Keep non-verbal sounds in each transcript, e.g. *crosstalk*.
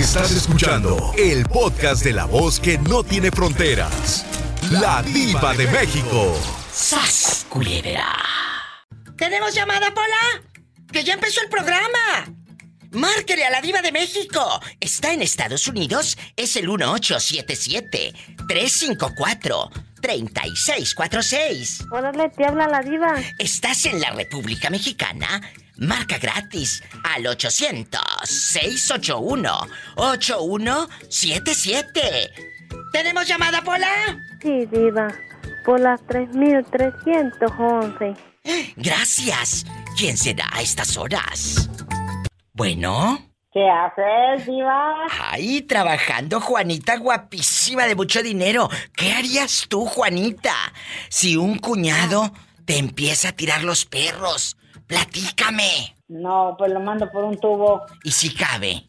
Estás escuchando el podcast de la voz que no tiene fronteras. La diva de México. ¡Sas, culebra! ¿Tenemos llamada, Pola? ¡Que ya empezó el programa! Márquele a la diva de México. Está en Estados Unidos. Es el 1877-354-3646. Órale, te habla la diva. ¿Estás en la República Mexicana? Marca gratis al 800-681-8177. ¿Tenemos llamada, Pola? Sí, diva. Por las 3311. Gracias. ¿Quién será a estas horas? Bueno. ¿Qué haces, diva? Ay, trabajando, Juanita, guapísima de mucho dinero. ¿Qué harías tú, Juanita, si un cuñado te empieza a tirar los perros? Platícame. No, pues lo mando por un tubo. ¿Y si cabe?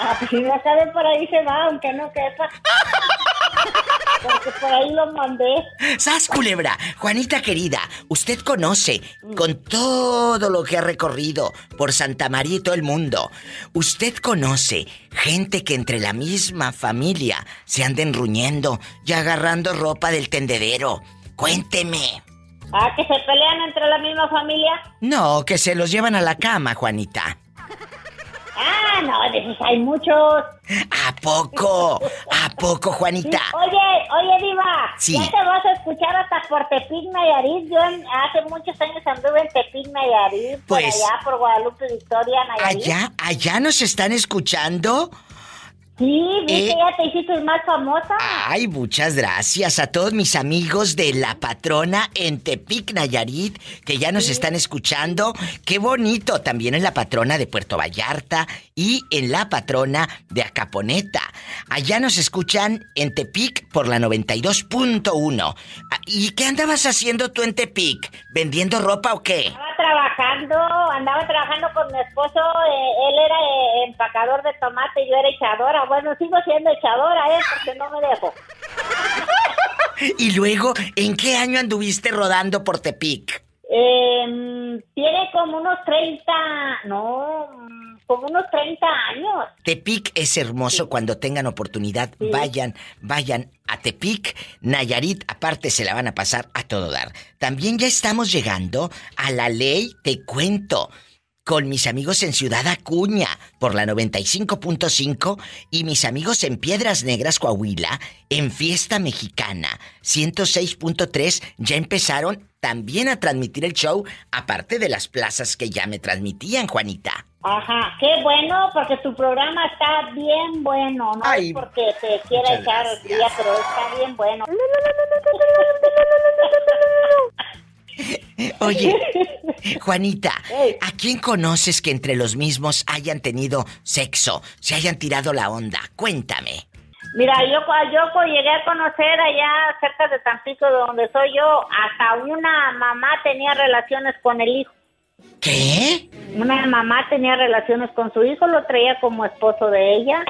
Ah, pues si no cabe por ahí se va, aunque no quepa. Porque por ahí lo mandé. ¡Sas, culebra! Juanita querida, usted conoce, con todo lo que ha recorrido por Santa María y todo el mundo, usted conoce gente que entre la misma familia se anden ruñendo y agarrando ropa del tendedero. Cuénteme. Ah, que se pelean entre la misma familia. No, que se los llevan a la cama, Juanita. Ah, no, de esos hay muchos. ¿A poco? ¿A poco, Juanita? Oye, oye, Diva. Sí. Ya te vas a escuchar hasta por Tepic Nayarit. Yo en- hace muchos años anduve en Tepic Nayarit. Pues- Por allá, por Guadalupe Victoria, Nayarit. ¿Allá, allá nos están escuchando? Sí, vi Eh. que ya te hiciste más famosa. Ay, muchas gracias a todos mis amigos de La Patrona en Tepic, Nayarit, que ya nos están escuchando. Qué bonito, también en La Patrona de Puerto Vallarta y en La Patrona de Acaponeta. Allá nos escuchan en Tepic por la 92.1. Ah, ¿Y qué andabas haciendo tú en Tepic? ¿Vendiendo ropa o qué? Trabajando, andaba trabajando con mi esposo. eh, él era eh, empacador de tomate y yo era echadora. Bueno, sigo siendo echadora, ¿eh? Porque no me dejo. *laughs* Y luego, ¿en qué año anduviste rodando por Tepic? Eh, tiene como unos 30, no, como unos 30 años. Tepic es hermoso cuando tengan oportunidad. Vayan, vayan a Tepic. Nayarit, aparte, se la van a pasar a todo dar. También ya estamos llegando a la ley, te cuento. Con mis amigos en Ciudad Acuña por la 95.5 y mis amigos en Piedras Negras, Coahuila, en Fiesta Mexicana 106.3 ya empezaron también a transmitir el show, aparte de las plazas que ya me transmitían, Juanita. Ajá, qué bueno, porque tu programa está bien bueno. No Ay, es porque te quiera echar el día, pero está bien bueno. *laughs* *laughs* *laughs* Oye, Juanita, ¿a quién conoces que entre los mismos hayan tenido sexo, se hayan tirado la onda? Cuéntame. Mira, yo, yo llegué a conocer allá cerca de Tampico, de donde soy yo, hasta una mamá tenía relaciones con el hijo. ¿Qué? Una mamá tenía relaciones con su hijo, lo traía como esposo de ella.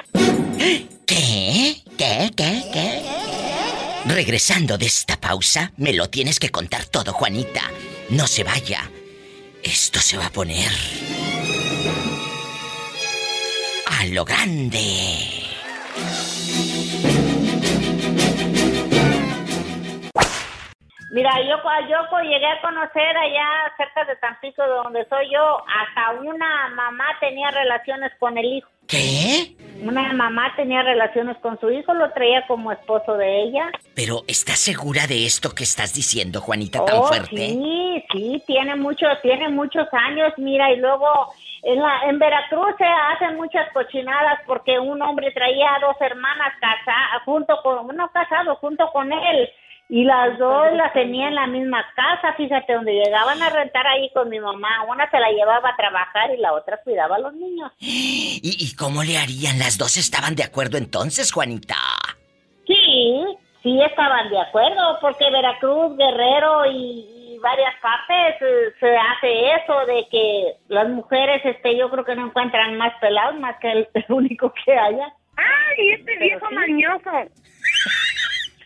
¿Qué? ¿Qué? ¿Qué? ¿Qué? Regresando de esta pausa, me lo tienes que contar todo, Juanita. No se vaya. Esto se va a poner... A lo grande. Mira, yo, cu- yo cu- llegué a conocer allá cerca de Tampico, de donde soy yo, hasta una mamá tenía relaciones con el hijo. ¿Qué? Una mamá tenía relaciones con su hijo, lo traía como esposo de ella. Pero ¿estás segura de esto que estás diciendo, Juanita, tan Oh, fuerte? Sí, sí, tiene mucho, tiene muchos años, mira, y luego en, la, en Veracruz se hacen muchas cochinadas porque un hombre traía a dos hermanas casadas, junto con, no casado, junto con él, y las dos las tenía en la misma casa, fíjate, donde llegaban a rentar ahí con mi mamá, una se la llevaba a trabajar y la otra cuidaba a los niños. *gasps* ¿Y, y cómo le harían? ¿Las dos estaban de acuerdo entonces, Juanita? Sí, sí estaban de acuerdo, porque Veracruz, Guerrero y, y varias partes eh, se hace eso de que las mujeres, este, yo creo que no encuentran más pelados más que el, el *laughs* único que haya. ¡Ay, este viejo mañoso! *laughs*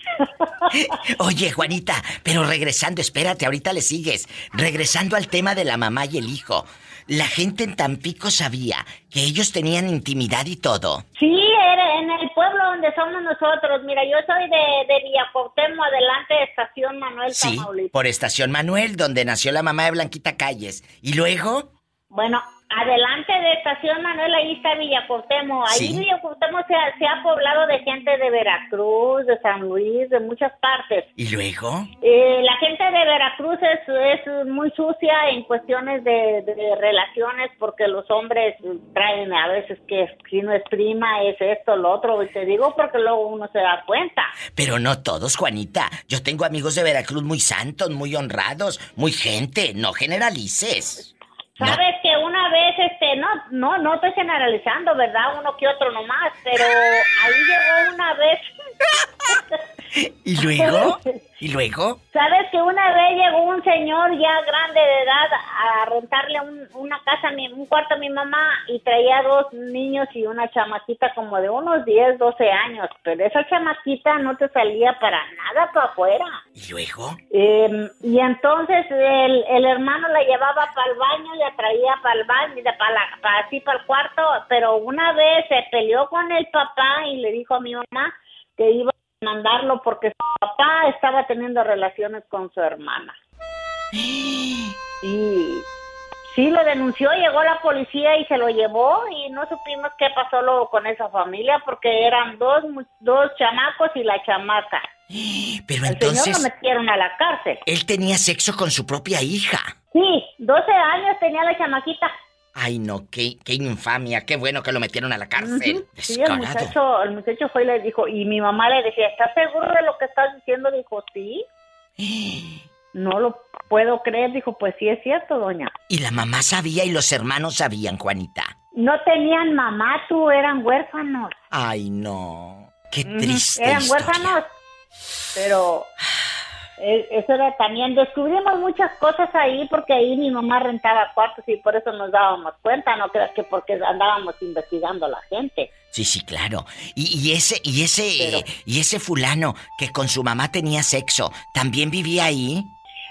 *laughs* Oye, Juanita, pero regresando, espérate, ahorita le sigues. Regresando al tema de la mamá y el hijo. la gente en Tampico sabía que ellos tenían intimidad y todo. Sí, era en el pueblo donde somos nosotros. Mira, yo soy de, de Villa Cuauhtémoc, adelante de Estación Manuel Sí, Tamaulipas. por Estación Manuel, donde nació la mamá de Blanquita Calles. ¿Y luego? Bueno, adelante de Estación Manuel, ahí está Villa Cuauhtémoc. Ahí Sí. Villa Cuauhtémoc se ha, se ha poblado de gente de Veracruz, de San Luis, de muchas partes. ¿Y luego? Eh, la gente de Veracruz es, es muy sucia en cuestiones de, de relaciones porque los hombres traen a veces que si no es prima, es esto, lo otro. Y te digo porque luego uno se da cuenta. Pero no todos, Juanita. Yo tengo amigos de Veracruz muy santos, muy honrados, muy gente. No generalices. No. Sabes que una vez, este, no, no, no estoy generalizando, ¿verdad? Uno que otro nomás, pero ahí llegó una vez. *laughs* ¿Y luego? *laughs* ¿Y luego? Sabes que una vez llegó un señor ya grande de edad a rentarle un- una casa, a mi- un cuarto a mi mamá y traía dos niños y una chamaquita como de unos 10, 12 años, pero esa chamaquita no te salía para nada para afuera. ¿Y luego? Eh, y entonces el, el hermano la llevaba para el baño y la traía para el baño, para así para el cuarto, pero una vez se peleó con el papá y le dijo a mi mamá que iba mandarlo porque su papá estaba teniendo relaciones con su hermana. Y sí, lo denunció, llegó la policía y se lo llevó y no supimos qué pasó luego con esa familia porque eran dos, dos chamacos y la chamaca. Pero El señor lo entonces, metieron a la cárcel. él tenía sexo con su propia hija. Sí, 12 años tenía la chamaquita. Ay, no, qué, qué infamia. Qué bueno que lo metieron a la cárcel. Sí, el muchacho, el muchacho fue y le dijo, y mi mamá le decía, ¿estás seguro de lo que estás diciendo? Dijo, sí. *gasps* No lo puedo creer. Dijo, pues sí es cierto, doña. Y la mamá sabía y los hermanos sabían, Juanita. No tenían mamá, tú, eran huérfanos. Ay, no. Qué triste Eran historia. huérfanos. Pero *sighs* eso era también, descubrimos muchas cosas ahí porque ahí mi mamá rentaba cuartos y por eso nos dábamos cuenta, no creas que porque andábamos investigando a la gente. Sí, sí, claro. Y, y ese, y ese, Pero- y ese fulano que con su mamá tenía sexo, ¿también vivía ahí?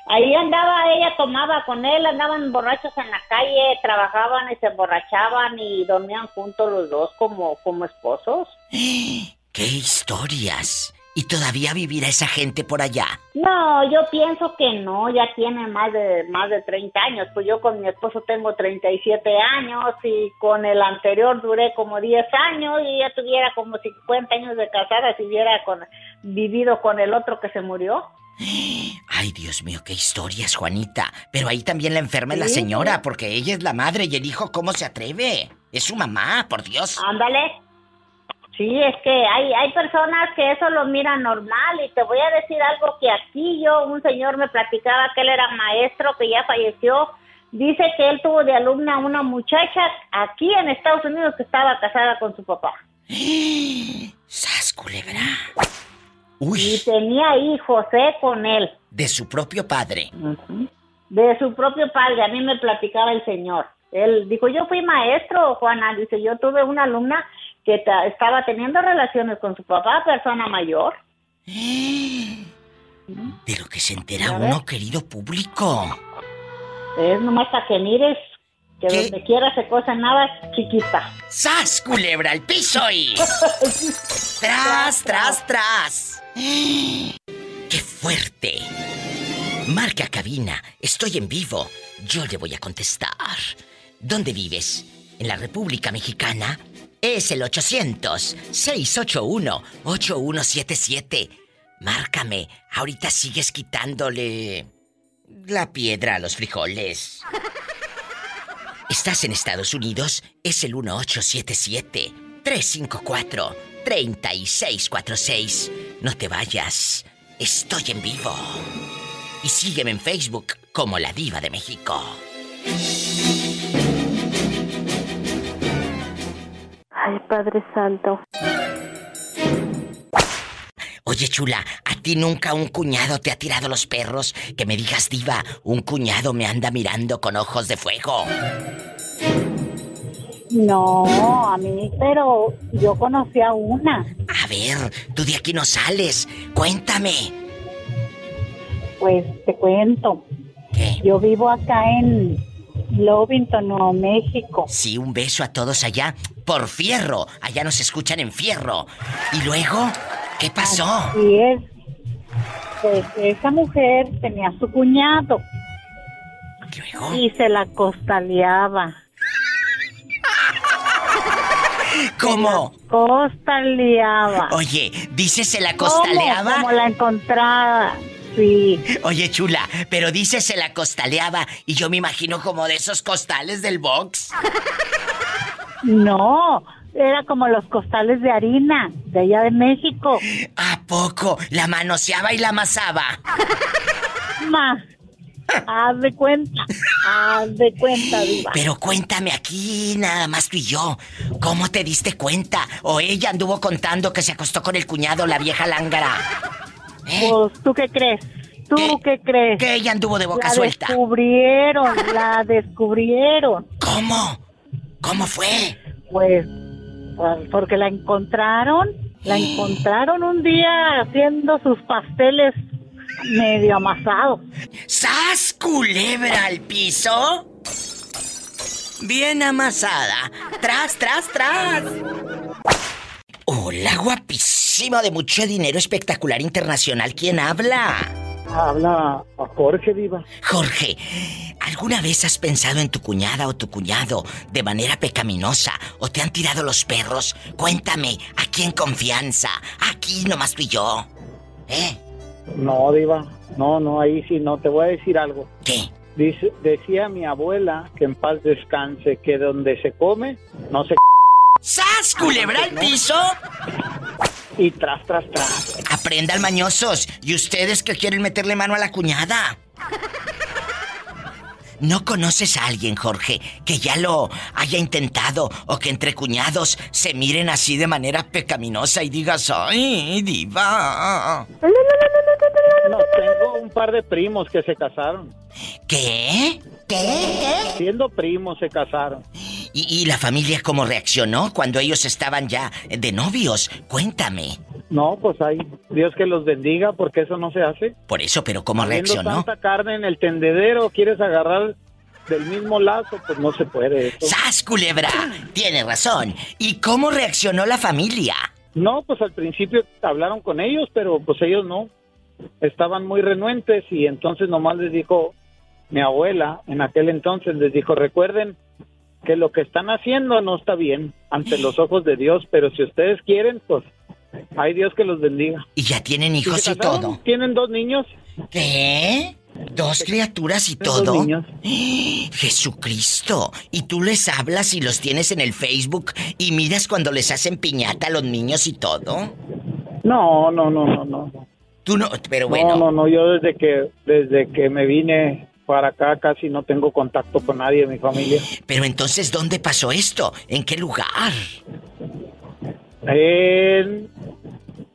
Ahí andaba, ella tomaba con él, andaban borrachos en la calle, trabajaban y se emborrachaban y dormían juntos los dos como, como esposos. *gasps* ¡Qué historias! ¿Y todavía vivirá esa gente por allá? No, yo pienso que no, ya tiene más de más de 30 años. Pues yo con mi esposo tengo 37 años y con el anterior duré como 10 años y ya tuviera como 50 años de casada si hubiera con, vivido con el otro que se murió. Ay, Dios mío, qué historias, Juanita. Pero ahí también la enferma es la señora, sí. porque ella es la madre y el hijo, ¿cómo se atreve? Es su mamá, por Dios. Ándale. Sí, es que hay, hay personas que eso lo miran normal y te voy a decir algo que aquí yo, un señor me platicaba que él era maestro, que ya falleció. Dice que él tuvo de alumna a una muchacha aquí en Estados Unidos que estaba casada con su papá. *gasps* ¡Sas, culebra! Y Uy, tenía hijos, ¿eh? Con él. de su propio padre. De su propio padre, a mí me platicaba el señor. Él dijo, yo fui maestro, Juana. Dice, yo tuve una alumna que ta- estaba teniendo relaciones con su papá, persona mayor. *gasps* De lo que se entera uno, querido público. Es nomás para que mires que ¿Qué? donde quiera se cosa nada chiquita. ¡Sas, culebra, al piso y... *laughs* ¡Tras, tras, tras! *gasps* ¡Qué fuerte! Marca cabina, estoy en vivo. Yo le voy a contestar. ¿Dónde vives? ¿En la República Mexicana? Es el 800-681-8177. Márcame, ahorita sigues quitándole la piedra a los frijoles. *laughs* ¿Estás en Estados Unidos? Es el 1877-354-3646. No te vayas. Estoy en vivo. Y sígueme en Facebook como La Diva de México. Padre Santo. Oye, chula, ¿a ti nunca un cuñado te ha tirado los perros? Que me digas, diva, un cuñado me anda mirando con ojos de fuego. No, a mí, pero yo conocí a una. A ver, tú de aquí no sales. Cuéntame. Pues te cuento. ¿Qué? Yo vivo acá en, Lovington, Nuevo México. Sí, un beso a todos allá. Por fierro. Allá nos escuchan en fierro. ¿Y luego? ¿Qué pasó? Así es. Pues esa mujer tenía su cuñado ¿Luego? y se la costaleaba. ¿Cómo? Costaleaba. Oye, dice se la ¿Cómo? costaleaba. Como la encontraba. Sí. Oye, chula, pero dice se la costaleaba y yo me imagino como de esos costales del box. No, era como los costales de harina de allá de México. ¿A poco? La manoseaba y la amasaba. Más. Haz de cuenta. Haz de cuenta, diva. Pero cuéntame aquí, nada más tú y yo. ¿Cómo te diste cuenta? ¿O ella anduvo contando que se acostó con el cuñado, la vieja lángara? Pues, ¿tú qué crees? ¿Tú ¿Qué? qué, crees? Que ella anduvo de boca la suelta. descubrieron, la descubrieron. ¿Cómo? ¿Cómo fue? Pues, pues, porque la encontraron, la encontraron un día haciendo sus pasteles medio amasados. ¡Sas culebra al piso! Bien amasada. Tras, tras, tras. Hola, de mucho dinero espectacular internacional. ¿Quién habla? Habla a Jorge Diva. Jorge, ¿alguna vez has pensado en tu cuñada o tu cuñado de manera pecaminosa o te han tirado los perros? Cuéntame, aquí en confianza, aquí nomás tú y yo. ¿Eh? No, Diva. No, no, ahí sí no. Te voy a decir algo. ¿Qué? Dice, decía mi abuela que en paz descanse, que donde se come, no se... ¡Sas, culebra al piso! Y tras, tras, tras. Aprendan mañosos. ¿Y ustedes que quieren meterle mano a la cuñada? ¿No conoces a alguien, Jorge, que ya lo haya intentado o que entre cuñados se miren así de manera pecaminosa y digas, ¡ay, diva! No, tengo un par de primos que se casaron. ¿Qué? Siendo primos se casaron. ¿Y, y la familia cómo reaccionó cuando ellos estaban ya de novios? Cuéntame. No, pues ahí, Dios que los bendiga, porque eso no se hace. Por eso, pero ¿cómo reaccionó? tanta carne en el tendedero, quieres agarrar del mismo lazo, pues no se puede eso. ¡Sas, culebra! Tiene razón. ¿Y cómo reaccionó la familia? No, pues al principio hablaron con ellos, pero pues ellos no. Estaban muy renuentes y entonces nomás les dijo mi abuela, en aquel entonces les dijo, recuerden que lo que están haciendo no está bien ante los ojos de Dios, pero si ustedes quieren, pues hay Dios que los bendiga. Y ya tienen ¿Y hijos y todo. Tienen dos niños. ¿Qué? ¿Dos criaturas y Tienen dos todo? niños. *gasps* Jesucristo. Y tú les hablas y los tienes en el Facebook y miras cuando les hacen piñata a los niños y todo. No, no, no, no, no. Tú no, pero bueno. No, no, no, yo desde que desde que me vine para acá casi no tengo contacto con nadie de mi familia. Pero entonces, ¿dónde pasó esto? ¿En qué lugar? En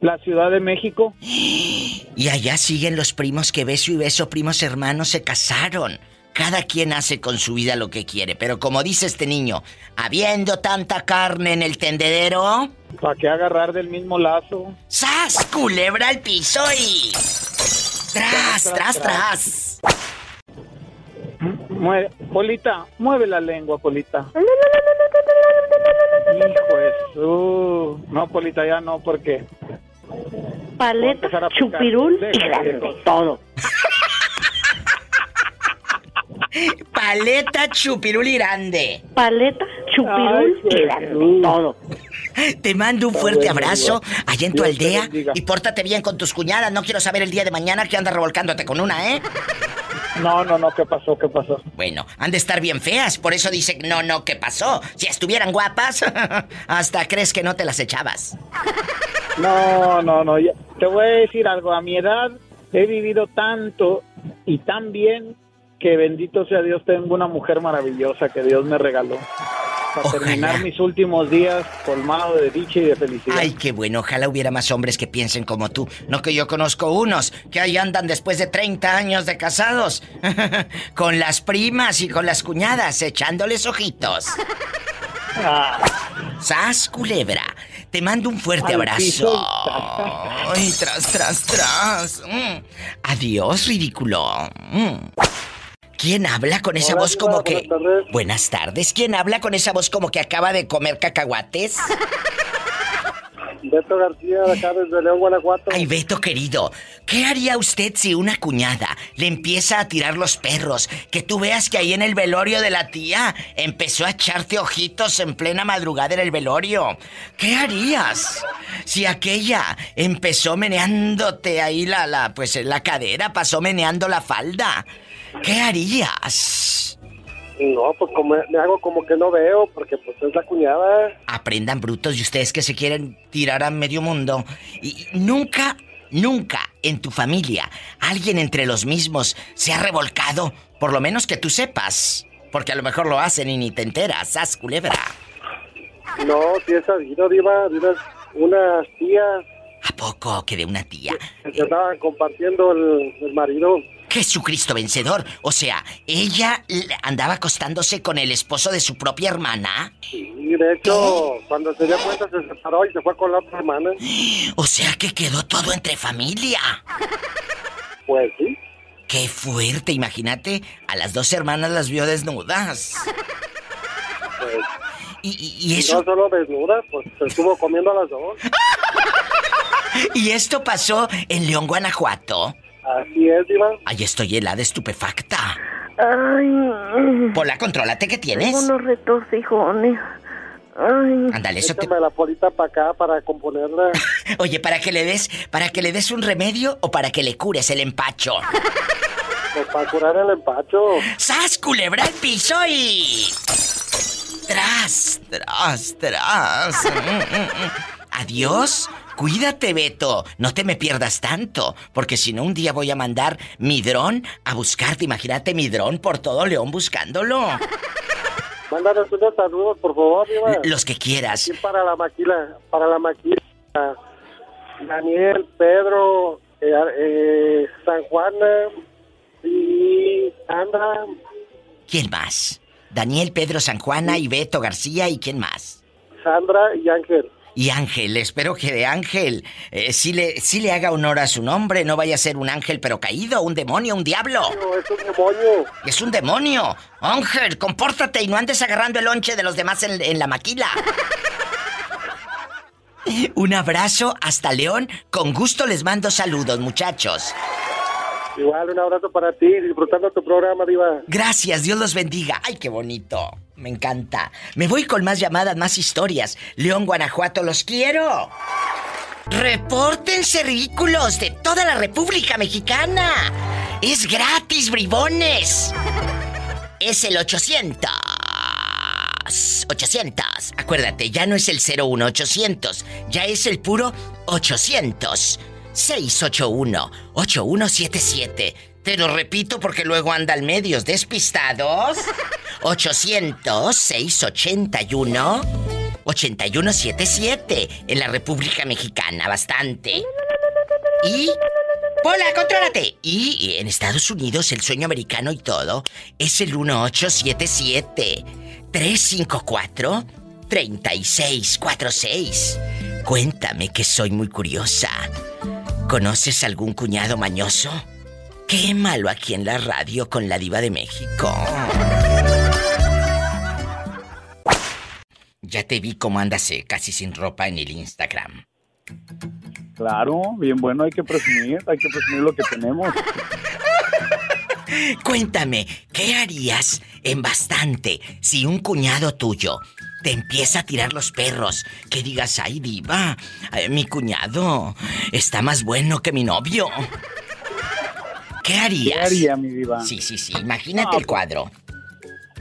la Ciudad de México. Y allá siguen los primos que beso y beso, primos hermanos, se casaron. Cada quien hace con su vida lo que quiere, pero como dice este niño, habiendo tanta carne en el tendedero, ¿Para qué agarrar del mismo lazo? ¡Sas! Culebra al piso y. ¡Tras, tras, tras! Mueve, Polita, mueve la lengua, Polita. Hijo su... No, Polita, ya no, porque... Paleta, chupirul y grande, todo. Paleta chupiruli grande. Paleta, chupirul Ay, y grande, todo. Te mando un fuerte abrazo allá en tu aldea y pórtate bien con tus cuñadas. No quiero saber el día de mañana que andas revolcándote con una, ¿eh? No, no, no, ¿qué pasó? ¿Qué pasó? Bueno, han de estar bien feas, por eso dice no, no, ¿qué pasó? Si estuvieran guapas, *laughs* hasta crees que no te las echabas. No, no, no. ya- Te voy a decir algo. A mi edad he vivido tanto y tan bien que bendito sea Dios, tengo una mujer maravillosa que Dios me regaló. Para Ojalá. terminar mis últimos días colmado de dicha y de felicidad. Ay, qué bueno, ojalá hubiera más hombres que piensen como tú. No que yo conozco unos que ahí andan después de 30 años de casados, *laughs* con las primas y con las cuñadas, echándoles ojitos. Ah, ¡Sas, culebra! Te mando un fuerte Al abrazo. Ay, tras, tras, tras. Mm. Adiós, ridículo. Mm. ¿Quién habla con esa Hola, voz como que... buenas tardes. Buenas tardes. ¿Quién habla con esa voz como que acaba de comer cacahuates? Beto García, de acá desde León, Guanajuato. Ay, Beto querido, ¿qué haría usted si una cuñada le empieza a tirar los perros? Que tú veas que ahí en el velorio de la tía empezó a echarte ojitos en plena madrugada en el velorio. ¿Qué harías? Si aquella empezó meneándote ahí la, la, pues la cadera, pasó meneando la falda. ¿Qué harías? No, pues como, me hago como que no veo, porque pues es la cuñada. Aprendan brutos y ustedes que se quieren tirar a medio mundo. Y nunca, nunca en tu familia alguien entre los mismos se ha revolcado, por lo menos que tú sepas. Porque a lo mejor lo hacen y ni te enteras, sas culebra. No, si es sabido, Diva, de unas, unas tías ¿A poco que de una tía? estaban compartiendo el, el marido. Jesucristo vencedor. O sea, ella andaba acostándose con el esposo de su propia hermana. Y de hecho, cuando se dio cuenta se separó y se fue con la otra hermana. *gasps* O sea que quedó todo entre familia. *laughs* Pues sí. Qué fuerte, imagínate, a las dos hermanas las vio desnudas. Pues, Y, y- y y eso no solo desnuda, pues se estuvo comiendo a las dos. *laughs* y esto pasó en León, Guanajuato. Así es, Diva. Ay, estoy helada, estupefacta. Ay, Pola, contrólate, ¿qué tienes? tengo unos retorcijones. Ay, Ándale, eso te... La polita para acá para componerla. *laughs* Oye, para que le des, para que le des un remedio o para que le cures el empacho. Pues para curar el empacho. ¡Sas, culebra al piso y... Tras, tras, tras. Mm, mm, mm. Adiós. Cuídate, Beto. No te me pierdas tanto, porque si no un día voy a mandar mi dron a buscarte. Imagínate mi dron por todo León buscándolo. *laughs* Mándanos unos saludos, por favor, Diva. Los que quieras. Aquí para la maquila, para la maquila. Daniel, Pedro, eh, eh, San Juana y Sandra. ¿Quién más? Daniel, Pedro, San Juana y Beto García y quién más. Sandra y Ángel. Y Ángel, espero que de Ángel eh, sí, le, sí le haga honor a su nombre, no vaya a ser un ángel pero caído, un demonio, un diablo. No, es un demonio. Es un demonio. Ángel, compórtate y no andes agarrando el lonche de los demás en, en la maquila. *laughs* Un abrazo hasta León. Con gusto les mando saludos, muchachos. Igual, un abrazo para ti, disfrutando tu programa, Diva. Gracias, Dios los bendiga. Ay, qué bonito. Me encanta. Me voy con más llamadas, más historias. León, Guanajuato, los quiero. Repórtense ridículos de toda la República Mexicana. Es gratis, bribones. Es el 800. 800. Acuérdate, ya no es el 01800, ya es el puro 800. 681-8177. Te lo repito porque luego andan medios despistados. *laughs* 800-681-8177 en la República Mexicana, bastante. Y... ¡Pola, contrólate! Y en Estados Unidos el sueño americano y todo es el 1877 354 3646. Cuéntame que soy muy curiosa. ¿Conoces algún cuñado mañoso? Qué malo aquí en la radio con la diva de México. Ya te vi cómo andas casi sin ropa en el Instagram. Claro, bien bueno, hay que presumir, hay que presumir lo que tenemos. *laughs* Cuéntame, ¿qué harías en bastante si un cuñado tuyo te empieza a tirar los perros? Que digas, ay, diva, eh, mi cuñado está más bueno que mi novio. ¿Qué harías? ¿Qué haría, mi diva? Sí, sí, sí, imagínate Ah, el cuadro.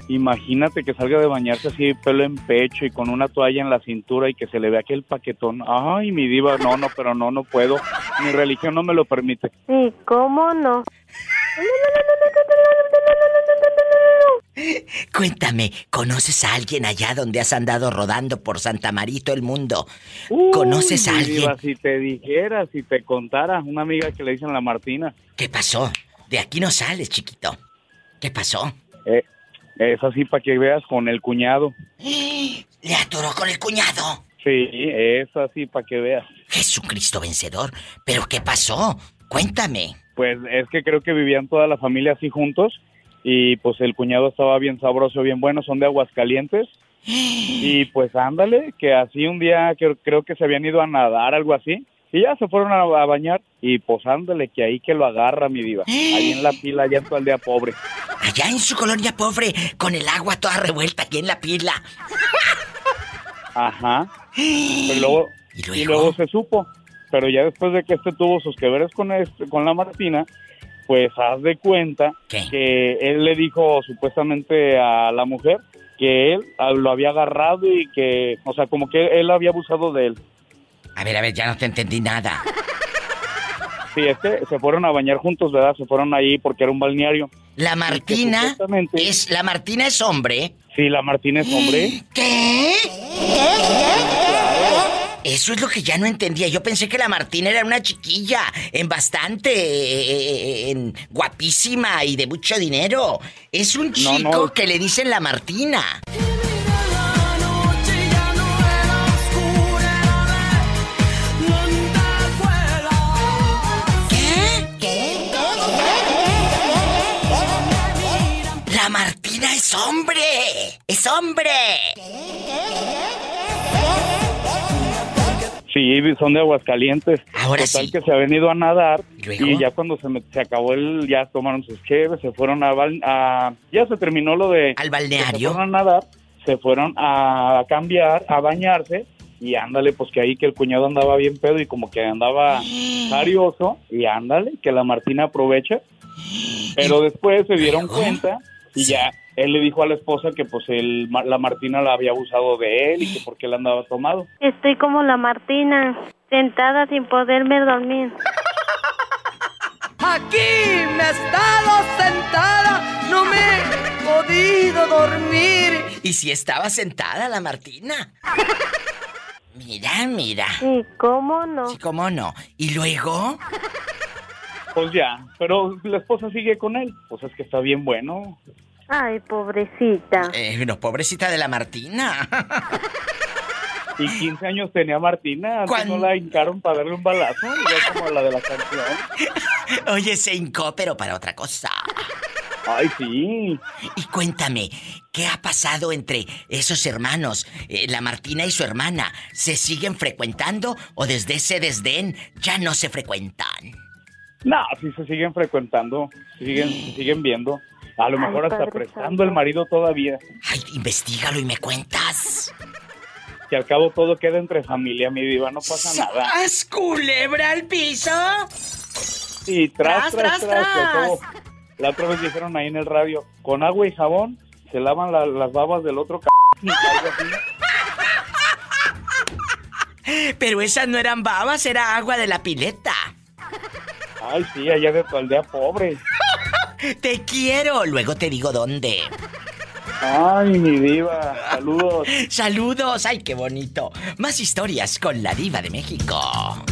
Imagínate que salga de bañarse así, pelo en pecho y con una toalla en la cintura y que se le vea aquel paquetón. Ay, mi diva, no, no, pero no, no puedo. Mi religión no me lo permite. sí, ¿cómo no? Cuéntame, ¿conoces a alguien allá donde has andado rodando por Santa Marito el mundo? Uy, ¿Conoces a alguien? diva, si te dijera, si te contara, una amiga que le dicen la Martina. ¿Qué pasó? De aquí no sales, chiquito. ¿Qué pasó? Eh, es así para que veas con el cuñado. *gasps* Le atoró con el cuñado. Sí, es así para que veas. Jesucristo vencedor. ¿Pero qué pasó? Cuéntame. Pues es que creo que vivían toda la familia así juntos y pues el cuñado estaba bien sabroso, bien bueno, son de Aguascalientes. *gasps* Y pues ándale, que así un día que, creo que se habían ido a nadar, algo así. Y ya se fueron a, a bañar y pues ándale, que ahí que lo agarra mi diva. Ahí en la pila, allá en tu aldea pobre. Allá en su colonia pobre, con el agua toda revuelta aquí en la pila. Ajá. *gasps* Pero luego, ¿Y, luego? se supo. Pero ya después de que este tuvo sus que veres con, este, con la Martina, pues haz de cuenta que él le dijo supuestamente a la mujer que él ah, lo había agarrado y que, o sea, como que él había abusado de él. A ver, a ver, ya no te entendí nada. Sí, este, se fueron a bañar juntos, ¿verdad? Se fueron ahí porque era un balneario. La Martina es la Martina es hombre. Sí, la Martina es hombre. ¿Qué? Eso es lo que ya no entendía. Yo pensé que la Martina era una chiquilla, en bastante, eh, en guapísima y de mucho dinero. Es un chico que le dicen la Martina. La Martina es hombre. Es hombre. Sí, son de Aguascalientes. Ahora Total que se ha venido a nadar ¿Y, ya cuando se, se acabó el, ya tomaron sus cheves, se fueron a, a, ya se terminó lo de al balneario. Se fueron a nadar, se fueron a cambiar, a bañarse y ándale, pues que ahí que el cuñado andaba bien pedo y como que andaba *gasps* arioso y ándale, que la Martina aprovecha. *gasps* Pero después se dieron cuenta y ya él le dijo a la esposa que pues el, la Martina la había abusado de él y que porque él andaba tomado. Estoy como la Martina, sentada sin poderme dormir. Aquí me he estado sentada, no me he podido dormir. ¿Y si estaba sentada la Martina? Mira, mira. Sí, cómo no. Sí, cómo no. ¿Y luego? Pues ya, pero la esposa sigue con él. Pues es que está bien bueno. Ay, pobrecita. Eh, no, pobrecita de la Martina. Y 15 años tenía Martina, ¿Cuándo? no la hincaron para darle un balazo, ya como la de la canción. Oye, se hincó, pero para otra cosa. Ay, sí. Y cuéntame, ¿qué ha pasado entre esos hermanos, eh, la Martina y su hermana? ¿Se siguen frecuentando o desde ese desdén ya no se frecuentan? No, sí se siguen frecuentando, siguen, se siguen viendo. A lo mejor hasta prestando el marido todavía. Ay, investigalo y me cuentas. Que al cabo todo queda entre familia, mi diva, no pasa nada. ¿Haz culebra al piso? Sí, tras, tras, tras. la otra vez dijeron ahí en el radio, con agua y jabón se lavan las babas del otro c... *laughs* Pero esas no eran babas, era agua de la pileta. Ay, sí, allá de tu aldea pobre. Te quiero. Luego te digo dónde. Ay, mi diva. Saludos. Saludos. Ay, qué bonito. Más historias con la diva de México.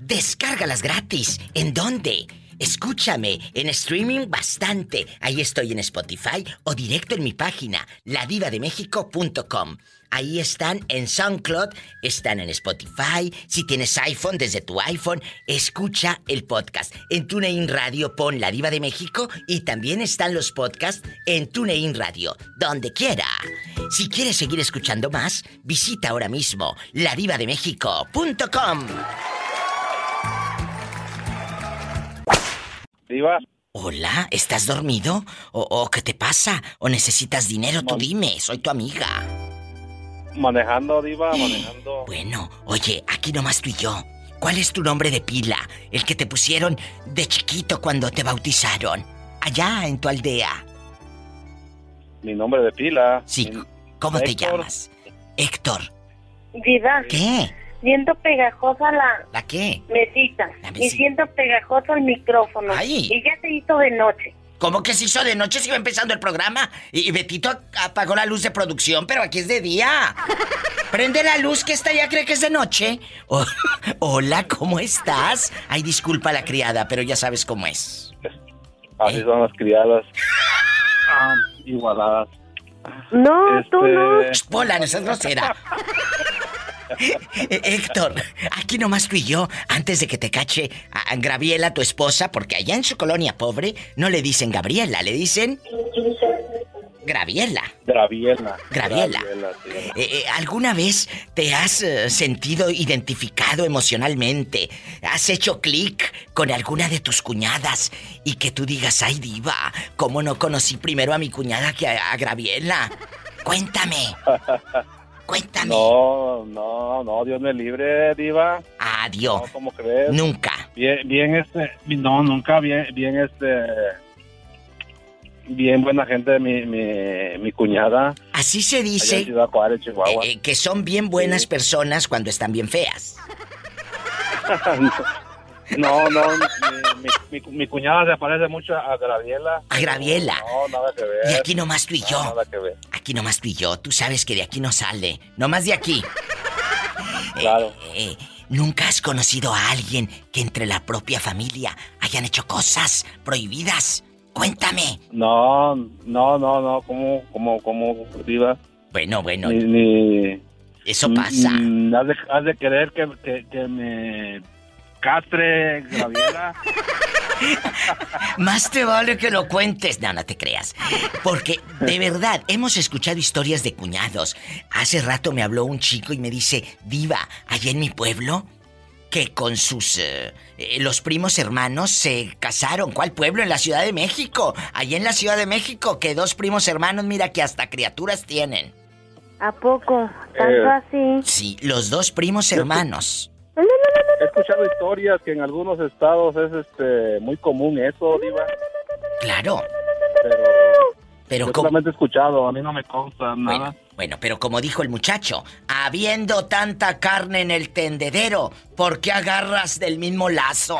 Descárgalas gratis. ¿En dónde? Escúchame en streaming bastante. Ahí estoy en Spotify o directo en mi página, ladivademexico.com. Ahí están en SoundCloud, están en Spotify. Si tienes iPhone, desde tu iPhone, escucha el podcast. En TuneIn Radio pon La Diva de México y también están los podcasts en TuneIn Radio, donde quiera. Si quieres seguir escuchando más, visita ahora mismo ladivademexico.com. Diva. Hola, ¿estás dormido? ¿O, qué te pasa? ¿O necesitas dinero? Tú dime, soy tu amiga. Manejando, Diva, manejando. Bueno, oye, aquí nomás tú y yo. ¿Cuál es tu nombre de pila? El que te pusieron de chiquito cuando te bautizaron. Allá en tu aldea. Mi nombre de pila. Sí. ¿Cómo te llamas? Héctor. Diva. ¿Qué? Siento pegajosa la... ¿La qué? Mesita. Y siento pegajoso el micrófono. Ay. Y ya se hizo de noche. ¿Cómo que se hizo de noche si iba empezando el programa? Y Betito apagó la luz de producción, pero aquí es de día. *laughs* Prende la luz que esta ya cree que es de noche. *laughs* hola, ¿cómo estás? Ay, disculpa la criada, pero ya sabes cómo es. Así ¿Eh? son las criadas. *laughs* Ah, igualadas. No, tú no. Pola, no seas grosera. *laughs* Eh, Héctor, aquí nomás tú y yo, antes de que te cache a Graviela, tu esposa, porque allá en su colonia pobre no le dicen Gabriela, le dicen Graviela. Graviela. Graviela. sí. Eh, eh, ¿Alguna vez te has eh, sentido identificado emocionalmente? ¿Has hecho clic con alguna de tus cuñadas? Y que tú digas, ay diva, ¿cómo no conocí primero a mi cuñada que a, a Graviela? Cuéntame. *laughs* Cuéntame. No, no, no, Dios me libre, diva. Adiós. No, ¿cómo crees? Nunca. Bien, bien, este, no, nunca, bien, bien, este, bien buena gente, mi, mi, mi cuñada. Así se allá en dice Ciudad Juárez, Chihuahua. eh, que son bien buenas personas cuando están bien feas. *laughs* No, no, mi, mi, mi- cuñada se parece mucho a Graviela. A Graviela. No, nada que ver. Y aquí nomás tú y No, yo. nada que ver. Aquí nomás tú y yo. Tú sabes que de aquí no sale. Nomás de aquí. *laughs* Claro. Eh, ¿Nunca has conocido a alguien que entre la propia familia hayan hecho cosas prohibidas? Cuéntame. No, no, no, no, ¿cómo, cómo, cómo, diva? Bueno, bueno. Ni, ni- Eso pasa. Has, de, has de querer que, que, que me castre Graviela. *laughs* Más te vale que lo cuentes. No, no te creas. Porque, de verdad, hemos escuchado historias de cuñados. Hace rato me habló un chico y me dice, Diva, allá en mi pueblo, que con sus... eh, eh, los primos hermanos se casaron. ¿Cuál pueblo? En la Ciudad de México. Allá en la Ciudad de México, que dos primos hermanos, mira que hasta criaturas tienen. ¿A poco? ¿Tanto Eh. así? Sí, los dos primos hermanos. He escuchado historias que en algunos estados es este muy común eso, diva. Claro. Pero, Pero yo como... solamente he escuchado, a mí no me consta nada. Bueno, pero como dijo el muchacho, habiendo tanta carne en el tendedero, ¿por qué agarras del mismo lazo?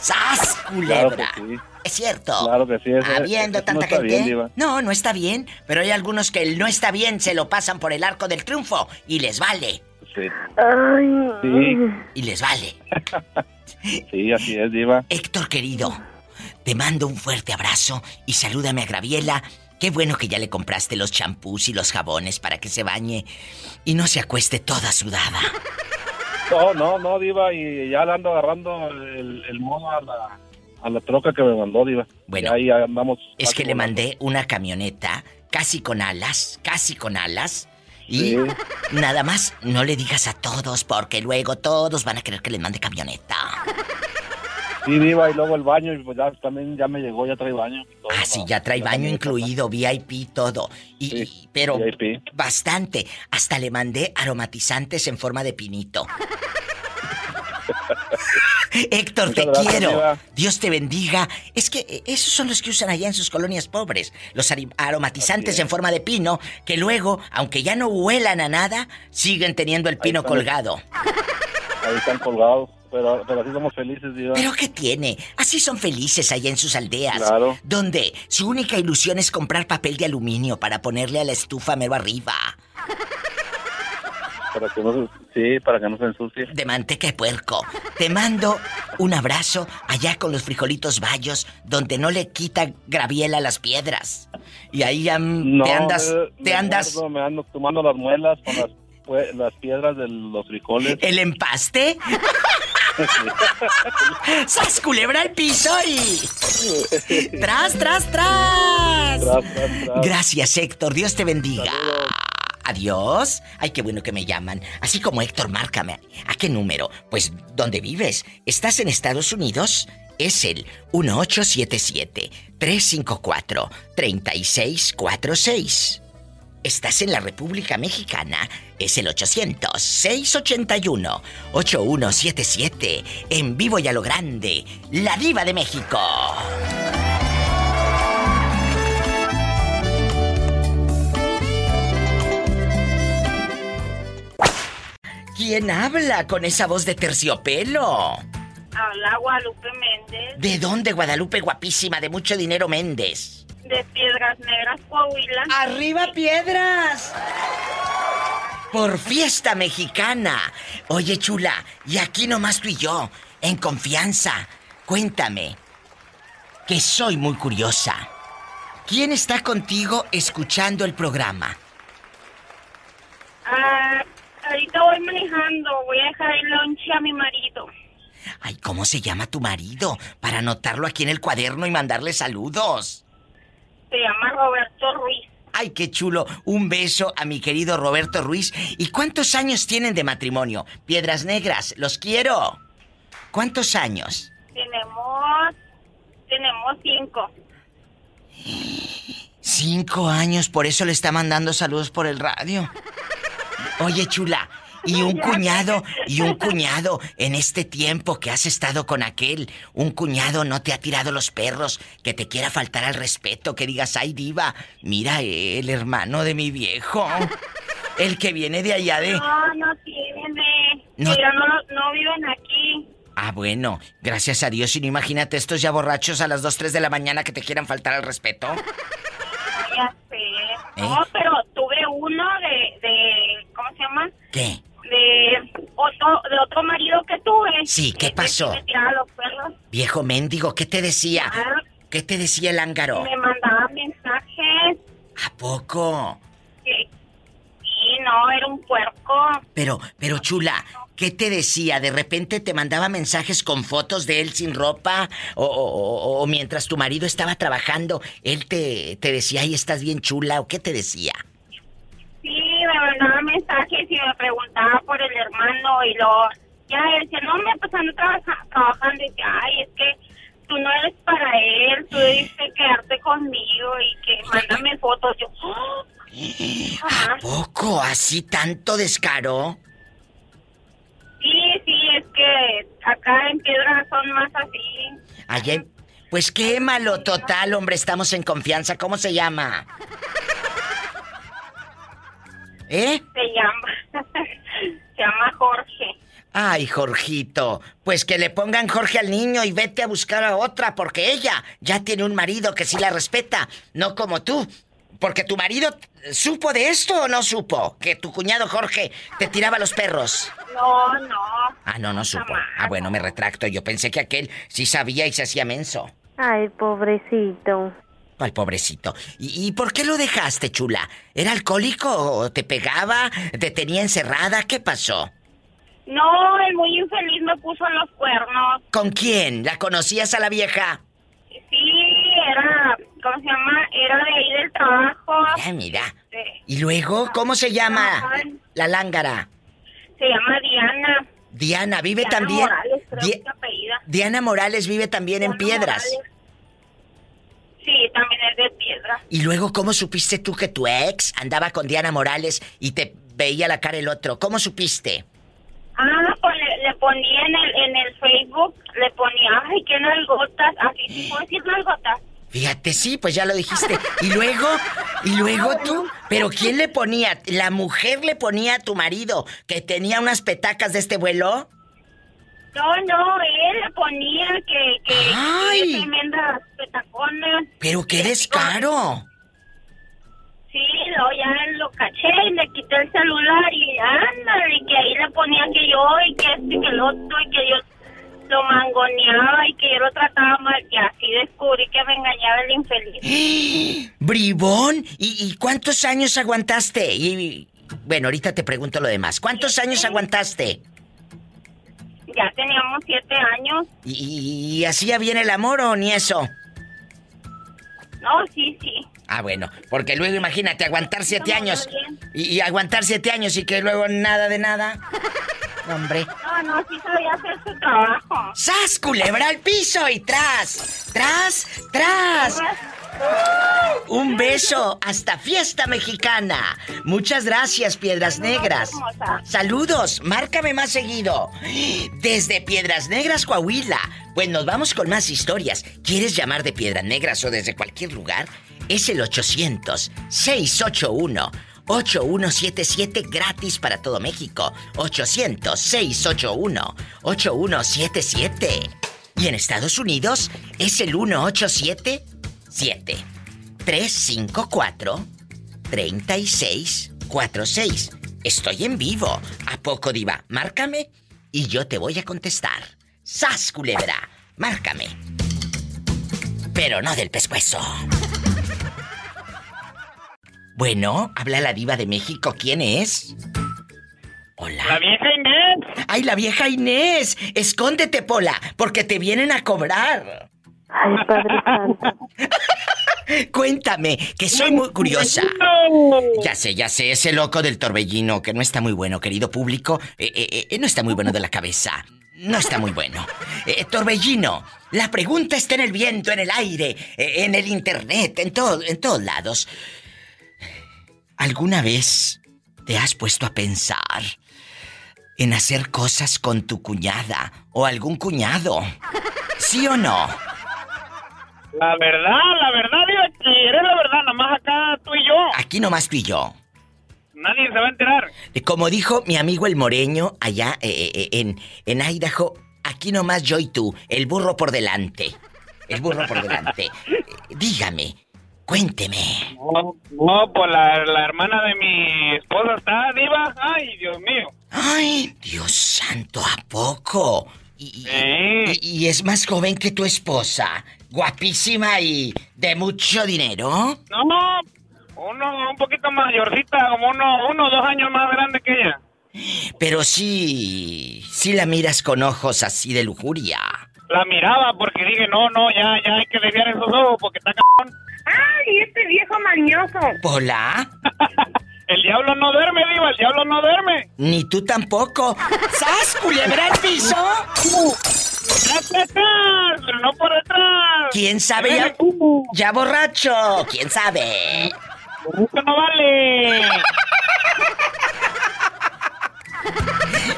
¡Sas, Claro culebra! que sí. Es cierto. Claro que sí. eso- Habiendo eso tanta no gente. bien, no, no está bien, pero hay algunos que el no está bien se lo pasan por el arco del triunfo y les vale. Sí, Ay. Sí. Y les vale. *laughs* sí, así es, diva. Héctor querido, te mando un fuerte abrazo y salúdame a Graviela. Qué bueno que ya le compraste los champús y los jabones para que se bañe y no se acueste toda sudada. No, no, no, diva, y ya le ando agarrando el, el modo a la, a la troca que me mandó, diva. Bueno. Ahí andamos. Es que le mandé una camioneta casi con alas, casi con alas. Y nada más no le digas a todos porque luego todos van a querer que les mande camioneta. Sí, diva, y luego el baño, y pues ya también ya me llegó, ya trae baño. todo, Ah, sí, ya trae baño incluido, VIP, todo. Y, Sí, y- pero VIP. bastante. Hasta le mandé aromatizantes en forma de pinito. *laughs* Héctor, Muchas te gracias, quiero. Dios te bendiga. Es que eh, esos son los que usan allá en sus colonias pobres. Los aromatizantes en forma de pino, que luego, aunque ya no huelan a nada, siguen teniendo el pino colgado. Ahí están colgados, pero, pero así somos felices, diva. ¿Pero qué tiene? Así son felices allá en sus aldeas. Claro. Donde su única ilusión es comprar papel de aluminio para ponerle a la estufa mero arriba. Para que no sí, para que no se ensucie. De manteca de puerco. Te mando un abrazo allá con los frijolitos bayos, donde no le quita graviela las piedras. Y ahí ya No, te andas, eh, te me andas. muerdo, me ando tomando las muelas con las, pue- las piedras de los frijoles. ¿El empaste? *laughs* ¡Sas culebra al piso y. ¡Tras, tras, tras! Tras, tras, tras. Gracias, Héctor. Dios te bendiga. Saludos. Adiós. Ay, qué bueno que me llaman. Así como Héctor, márcame. ¿A qué número? Pues, ¿dónde vives? ¿Estás en Estados Unidos? Es el 1877-354-3646. ¿Estás en la República Mexicana? Es el 800-681-8177. En vivo y a lo grande. La Diva de México. ¿Quién habla con esa voz de terciopelo? Habla Guadalupe Méndez, ¿De dónde, Guadalupe guapísima, de mucho dinero Méndez? de Piedras Negras, Coahuila. ¡Arriba piedras! Por fiesta mexicana. Oye, chula, y aquí nomás tú y yo, en confianza. Cuéntame, que soy muy curiosa. ¿Quién está contigo escuchando el programa? Ah, ahorita voy manejando. Voy a dejar el lonche a mi marido. Ay, ¿cómo se llama tu marido? Para anotarlo aquí en el cuaderno y mandarle saludos. Se llama Roberto Ruiz. Ay, qué chulo. Un beso a mi querido Roberto Ruiz. ¿Y cuántos años tienen de matrimonio? Piedras Negras, los quiero. ¿Cuántos años? Tenemos. Tenemos cinco. Cinco años, por eso le está mandando saludos por el radio. Oye, chula, y un cuñado, y un cuñado, en este tiempo que has estado con aquel, un cuñado no te ha tirado los perros, que te quiera faltar al respeto, que digas, ay diva, mira el hermano de mi viejo, el que viene de allá de... No, no tiene. No. Pero no, no viven aquí. Ah, bueno, gracias a Dios, y no imagínate estos ya borrachos a las 2, 3 de la mañana que te quieran faltar al respeto. Ya sé. No, pero tuve uno de, de. ¿Cómo se llama? ¿Qué? De otro, de otro marido que tuve. Sí, ¿qué Que- pasó? que los perros. Viejo mendigo, ¿qué te decía? Ah, ¿Qué te decía el ángaro? Me mandaba mensajes. ¿A poco? Que, sí, no, era un puerco. Pero, pero chula, ¿qué te decía? ¿De repente te mandaba mensajes con fotos de él sin ropa? ¿O, o- o- mientras tu marido estaba trabajando, él te, te decía, ay, estás bien chula? ¿O qué te decía? Sí, me mandaba mensajes y me preguntaba por el hermano y lo ya él decía, no, me pues ando trabaja- trabajando y decía, ay, es que tú no eres para él, tú debes de quedarte conmigo y que mándame fotos. Yo, "Oh". Ajá. ¿Poco? ¿Así tanto descaro? Que acá en Piedra son más así. Allá en- Pues quémalo, total, hombre, estamos en confianza. ¿Cómo se llama? ¿Eh? Se llama, *laughs* se llama Jorge. Ay, Jorgito, pues que le pongan Jorge al niño y vete a buscar a otra, porque ella ya tiene un marido que sí la respeta, no como tú. Porque tu marido supo de esto o no supo que tu cuñado Jorge te tiraba los perros. No, no. Ah, no, no supo. Ah, bueno, me retracto. Yo pensé que aquel sí sabía y se hacía menso. Ay, pobrecito. Al pobrecito. ¿Y, y por qué lo dejaste, chula? ¿Era alcohólico o te pegaba? ¿Te tenía encerrada? ¿Qué pasó? No, el muy infeliz me puso los cuernos. ¿Con quién? ¿La conocías a la vieja? Sí, era, ¿cómo se llama? Era de ahí del trabajo. Ah, mira. Sí. ¿Y luego cómo se llama? La lángara. Se llama Diana. Diana, vive Diana también. Morales, creo Di- que. Diana Morales vive también en Piedras. Morales. Sí, también es de piedra. Y luego, ¿cómo supiste tú que tu ex andaba con Diana Morales y te veía la cara el otro? ¿Cómo supiste? Ah, pues le, le ponía en el, en el Facebook, le ponía, ay, qué nalgotas, así sí puedo decir nalgotas. Fíjate, sí, pues ya lo dijiste. Y luego, y luego tú, pero ¿quién le ponía? ¿La mujer le ponía a tu marido que tenía unas petacas de este vuelo? No, no, él le ponía que, que, Ay. que tremendas petaconas. Pero qué descaro. Sí, luego ya lo caché y le quité el celular y ándale, y que ahí le ponía que yo y que este y que el otro y que yo lo mangoneaba y que yo lo trataba mal y así descubrí que me engañaba el infeliz. *gasps* Bribón, ¿y, y cuántos años aguantaste? Y bueno, ahorita te pregunto lo demás. ¿Cuántos años aguantaste? Ya teníamos siete años. ¿Y, y hacía bien el amor o ni eso? No, sí, sí. Ah, bueno, porque luego imagínate aguantar siete años y, y aguantar siete años y que luego nada de nada. *laughs* Hombre. No, no, sí sabía hacer su trabajo. ¡Sas, culebra al piso y tras! ¡Tras! ¡Tras! Un beso hasta fiesta mexicana. Muchas gracias, Piedras Negras. Saludos, márcame más seguido. Desde Piedras Negras, Coahuila. Pues nos vamos con más historias. ¿Quieres llamar de Piedras Negras o desde cualquier lugar? Es el 800-681-8177 gratis para todo México. 800-681-8177. Y en Estados Unidos es el 1877 354 3646. Estoy en vivo. ¿A poco, Diva? Márcame y yo te voy a contestar. ¡Sas, culebra! Márcame. Pero no del pescuezo. Bueno, habla la Diva de México. ¿Quién es? Hola. La vieja Inés. ¡Ay, la vieja Inés! Escóndete, Pola, porque te vienen a cobrar. Ay, Padre Santo. *laughs* Cuéntame, que soy muy curiosa. Ya sé, ya sé, ese loco del torbellino, que no está muy bueno, querido público, eh, eh, eh, no está muy bueno de la cabeza. No está muy bueno. Eh, torbellino, la pregunta está en el viento, en el aire, eh, en el internet, en, todo, en todos lados. ¿Alguna vez te has puesto a pensar en hacer cosas con tu cuñada o algún cuñado? ¿Sí o no? La verdad, la verdad, eres la verdad, nomás acá tú y yo. Aquí nomás tú y yo. Nadie se va a enterar. Eh, Como dijo mi amigo el moreño allá eh, eh, en, en Idaho, aquí nomás yo y tú, el burro por delante. El burro por delante. Eh, *laughs* dígame, cuénteme. No, no, pues la, la hermana de mi esposa está diva. Ay, Dios mío. Ay, Dios santo, ¿a poco? Y, y- y es más joven que tu esposa. Guapísima y de mucho dinero. No, no, uno un poquito mayorcita, como uno, uno dos años más grande que ella. Pero sí, sí la miras con ojos así de lujuria. La miraba porque dije, no, no, ya, ya hay que desviar esos ojos porque está cabrón. ¡Ay, este viejo mañoso! ¿Pola? *laughs* El diablo no duerme, diva, el diablo no duerme. Ni tú tampoco. ¿Sas, culebra al piso? Pero no por detrás. ¿Quién sabe ya? Ya borracho. ¿Quién sabe? No vale. *laughs*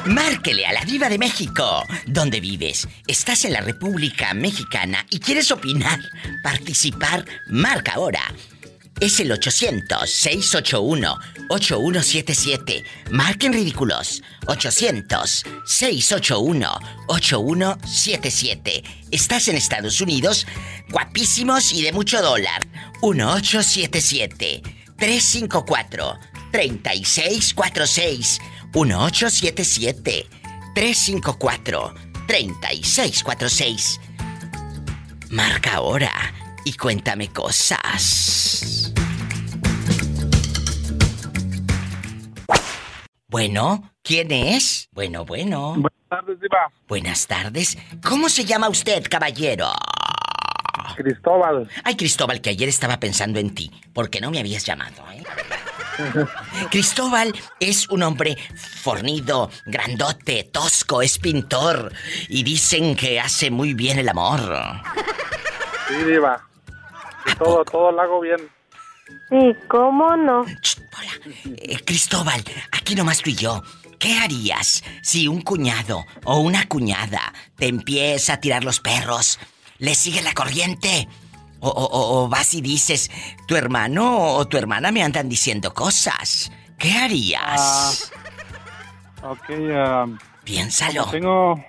Márquele a la diva de México. ¿Dónde vives? ¿Estás en la República Mexicana y quieres opinar? Participar, marca ahora. Es el 800-681-8177. Marquen ridículos. 800-681-8177. Estás en Estados Unidos, guapísimos y de mucho dólar. 1877-354-3646. 1877-354-3646. Marca ahora y cuéntame cosas. Bueno, ¿quién es? Bueno, bueno. Buenas tardes, Diva. Buenas tardes. ¿Cómo se llama usted, caballero? Cristóbal. Ay, Cristóbal, que ayer estaba pensando en ti, porque no me habías llamado, ¿eh? *laughs* Cristóbal es un hombre fornido, grandote, tosco, es pintor y dicen que hace muy bien el amor. Sí, Diva. Y todo, todo lo hago bien. Sí, ¿cómo no? Eh, Cristóbal, aquí nomás tú y yo. ¿Qué harías si un cuñado o una cuñada te empieza a tirar los perros? ¿Le sigue la corriente? O, o- o- vas y dices, tu hermano o tu hermana me andan diciendo cosas. ¿Qué harías? Ok, ah, Piénsalo. Tengo,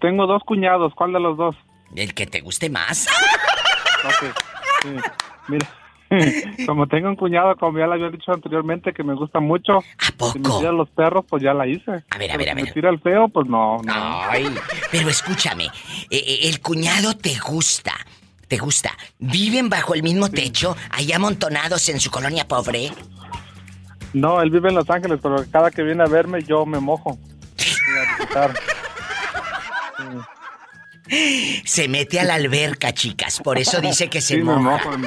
tengo dos cuñados. ¿Cuál de los dos? El que te guste más. Ok, sí. Mira, *laughs* como tengo un cuñado, como ya le había dicho anteriormente, que me gusta mucho. ¿A poco? Si me tira los perros, pues ya la hice. A ver, a ver, a si ver. me tira el feo, pues no, no. Ay, pero escúchame, eh, eh, el cuñado te gusta, te gusta. ¿Viven bajo el mismo techo, ahí amontonados en su colonia pobre? No, él vive en Los Ángeles, pero cada que viene a verme, yo me mojo. *laughs* Se mete a la alberca, chicas, por eso dice que se Sí, me moja. mojo.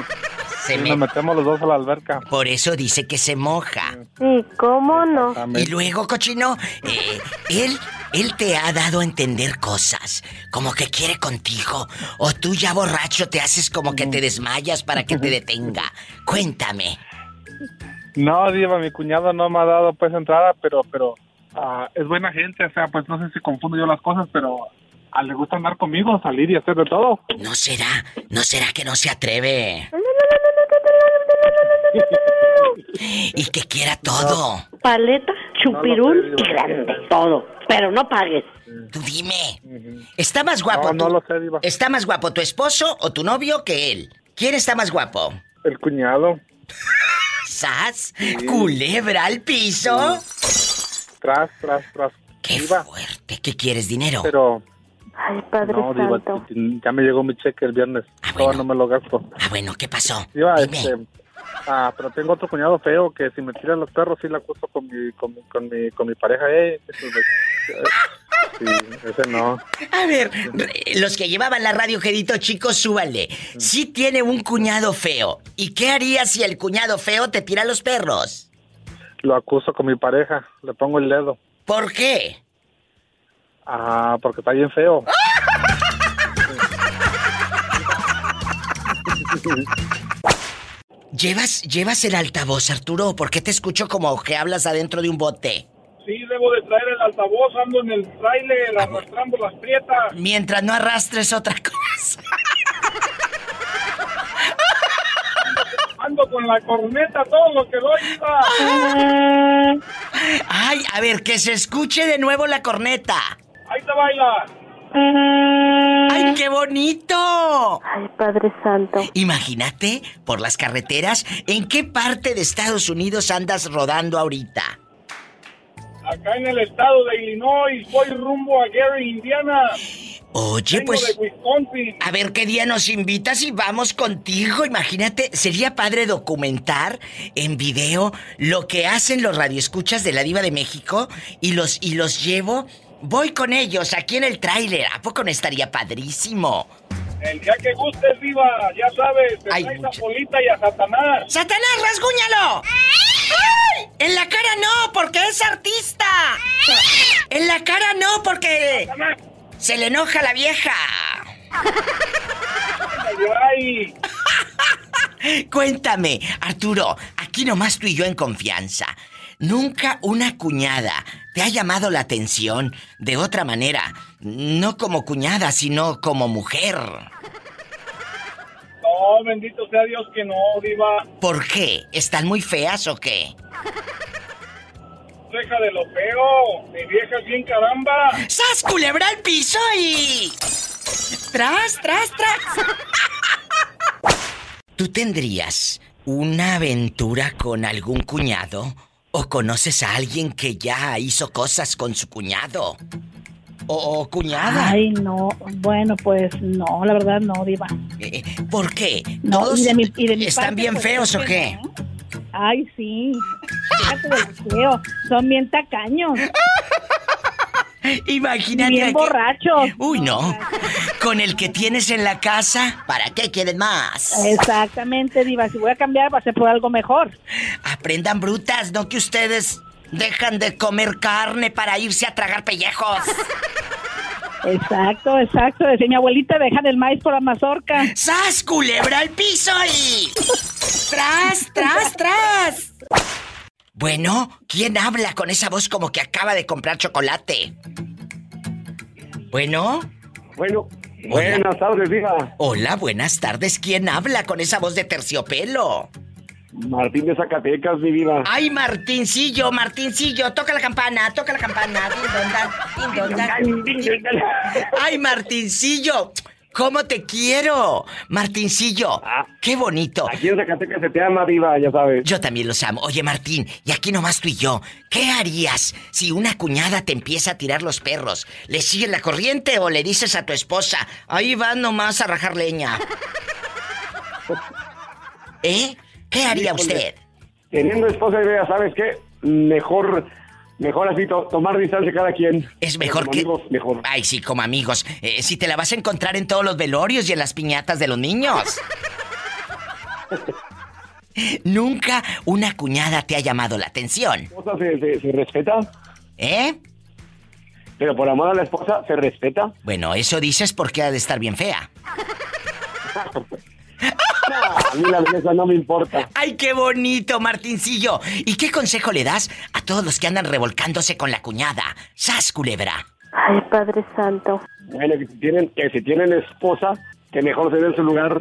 Se Sí, me- nos metemos los dos a la alberca. Por eso dice que se moja. Sí, ¿cómo no? Y luego, cochino, eh, él, él te ha dado a entender cosas, como que quiere contigo, o tú ya borracho te haces como que te desmayas para que te detenga. Cuéntame. No, Diva, mi cuñado no me ha dado pues entrada, pero, pero ah, es buena gente, o sea, pues no sé si confundo yo las cosas, pero a le gusta andar conmigo, salir y hacer de todo. ¿No será? ¿No será que no se atreve? *laughs* Y que quiera todo. Paleta, chupirul y grande. Todo. Pero no pagues. Tú dime. ¿Está más guapo No, no tú- lo sé, Diva. ¿Está más guapo tu esposo o tu novio que él? ¿Quién está más guapo? El cuñado. ¿Sas? ¿Culebra al piso? Tras, tras, tras. ¡Qué Diva. fuerte! ¿Qué quieres, dinero? Pero Ay, Padre no, Diva, Santo. ya me llegó mi cheque el viernes. Todavía no me lo gasto. Ah, bueno, ¿qué pasó? Diva, Dime. este, Ah, pero tengo otro cuñado feo que si me tiran los perros sí la acuso con mi, con mi, con mi, con mi pareja. Eh, sí, ese no. A ver, los que llevaban la radio, Gedito, chicos, súbanle. Sí tiene un cuñado feo. ¿Y qué harías si el cuñado feo te tira los perros? Lo acuso con mi pareja. Le pongo el dedo. ¿Por qué? Ah, porque está bien feo. *laughs* ¿Llevas, ¿Llevas el altavoz, Arturo? ¿Por qué te escucho como que hablas adentro de un bote? Sí, debo de traer el altavoz, ando en el trailer arrastrando las prietas. Mientras no arrastres otra cosa. Ando con la corneta, todo lo que doy. hija. Ay, a ver, que se escuche de nuevo la corneta. Ahí te baila. ¡Ay, qué bonito! Ay, Padre Santo. Imagínate, por las carreteras, ¿en qué parte de Estados Unidos andas rodando ahorita? Acá en el estado de Illinois, voy rumbo a Gary, Indiana. Oye, Vengo pues... de. A ver qué día nos invitas y vamos contigo. Imagínate, sería padre documentar en video lo que hacen los radioescuchas de la Diva de México y los y los llevo. Voy con ellos aquí en el tráiler. ¿A poco no estaría padrísimo? El día que gustes, viva, ya sabes, te Ay, traes mucha- a Polita y a Satanás. ¡Satanás, rasguñalo! ¡Ay! En la cara no, porque es artista. En la cara no, porque se le enoja la vieja. Ay, *laughs* *laughs* Cuéntame, Arturo, aquí nomás tú y yo en confianza. Nunca una cuñada te ha llamado la atención de otra manera, no como cuñada, sino como mujer. No, bendito sea Dios que no, diva. ¿Por qué? ¿Están muy feas o qué? Deja de lo feo. Mi vieja es bien caramba. ¡Sas, culebra al piso y... ¡Tras, tras, tras! ¿Tú tendrías una aventura con algún cuñado? ¿O conoces a alguien que ya hizo cosas con su cuñado? ¿O, o cuñada? Ay, no. Bueno, pues no, la verdad no, Diva. Eh, ¿Por qué? No, ¿Todos y de mi- y de mi están parte, bien pues, feos o qué? Ay, sí. Fíjate de. Son bien tacaños. *laughs* Imagínate. Bien borrachos. Uy, no. Con el que tienes en la casa, ¿para qué quieren más? Exactamente, Diva. Si voy a cambiar, va a ser por algo mejor. Aprendan brutas, no que ustedes dejan de comer carne para irse a tragar pellejos. Exacto, exacto. Decía mi abuelita, dejan el maíz por la mazorca. ¡Sas, culebra al piso y... ¡Tras, tras, tras! Bueno, ¿quién habla con esa voz como que acaba de comprar chocolate? Bueno. Bueno, Hola. buenas tardes, Diva. Hola, buenas tardes. ¿Quién habla con esa voz de terciopelo? Martín de Zacatecas, mi vida. Ay, Martincillo, Martincillo, toca la campana, toca la campana. Din, don, dan, din, don, dan. Ay, Martincillo, ¿cómo te quiero? Martincillo, qué bonito. Aquí en Zacatecas se te ama, Diva, ya sabes. Yo también los amo. Oye, Martín, y aquí nomás tú y yo, ¿qué harías si una cuñada te empieza a tirar los perros? ¿Le sigues la corriente o le dices a tu esposa, ahí vas nomás a rajar leña? *laughs* ¿Eh? ¿Qué haría usted? Teniendo esposa y ya sabes qué, mejor, mejor así to- tomar distancia cada quien. Es mejor Como que. amigos, mejor. Ay, sí, como amigos. Eh, si te la vas a encontrar en todos los velorios y en las piñatas de los niños. *laughs* Nunca una cuñada te ha llamado la atención. esposa se, se- se respeta, ¿Eh? pero por amor a la esposa se respeta. Bueno, eso dices porque ha de estar bien fea. *laughs* A mí la belleza no me importa. ¡Ay, qué bonito, Martincillo! ¿Y qué consejo le das a todos los que andan revolcándose con la cuñada? ¡Sas, culebra! Ay, Padre Santo. Bueno, que si tienen, que si tienen esposa, que mejor se den su lugar.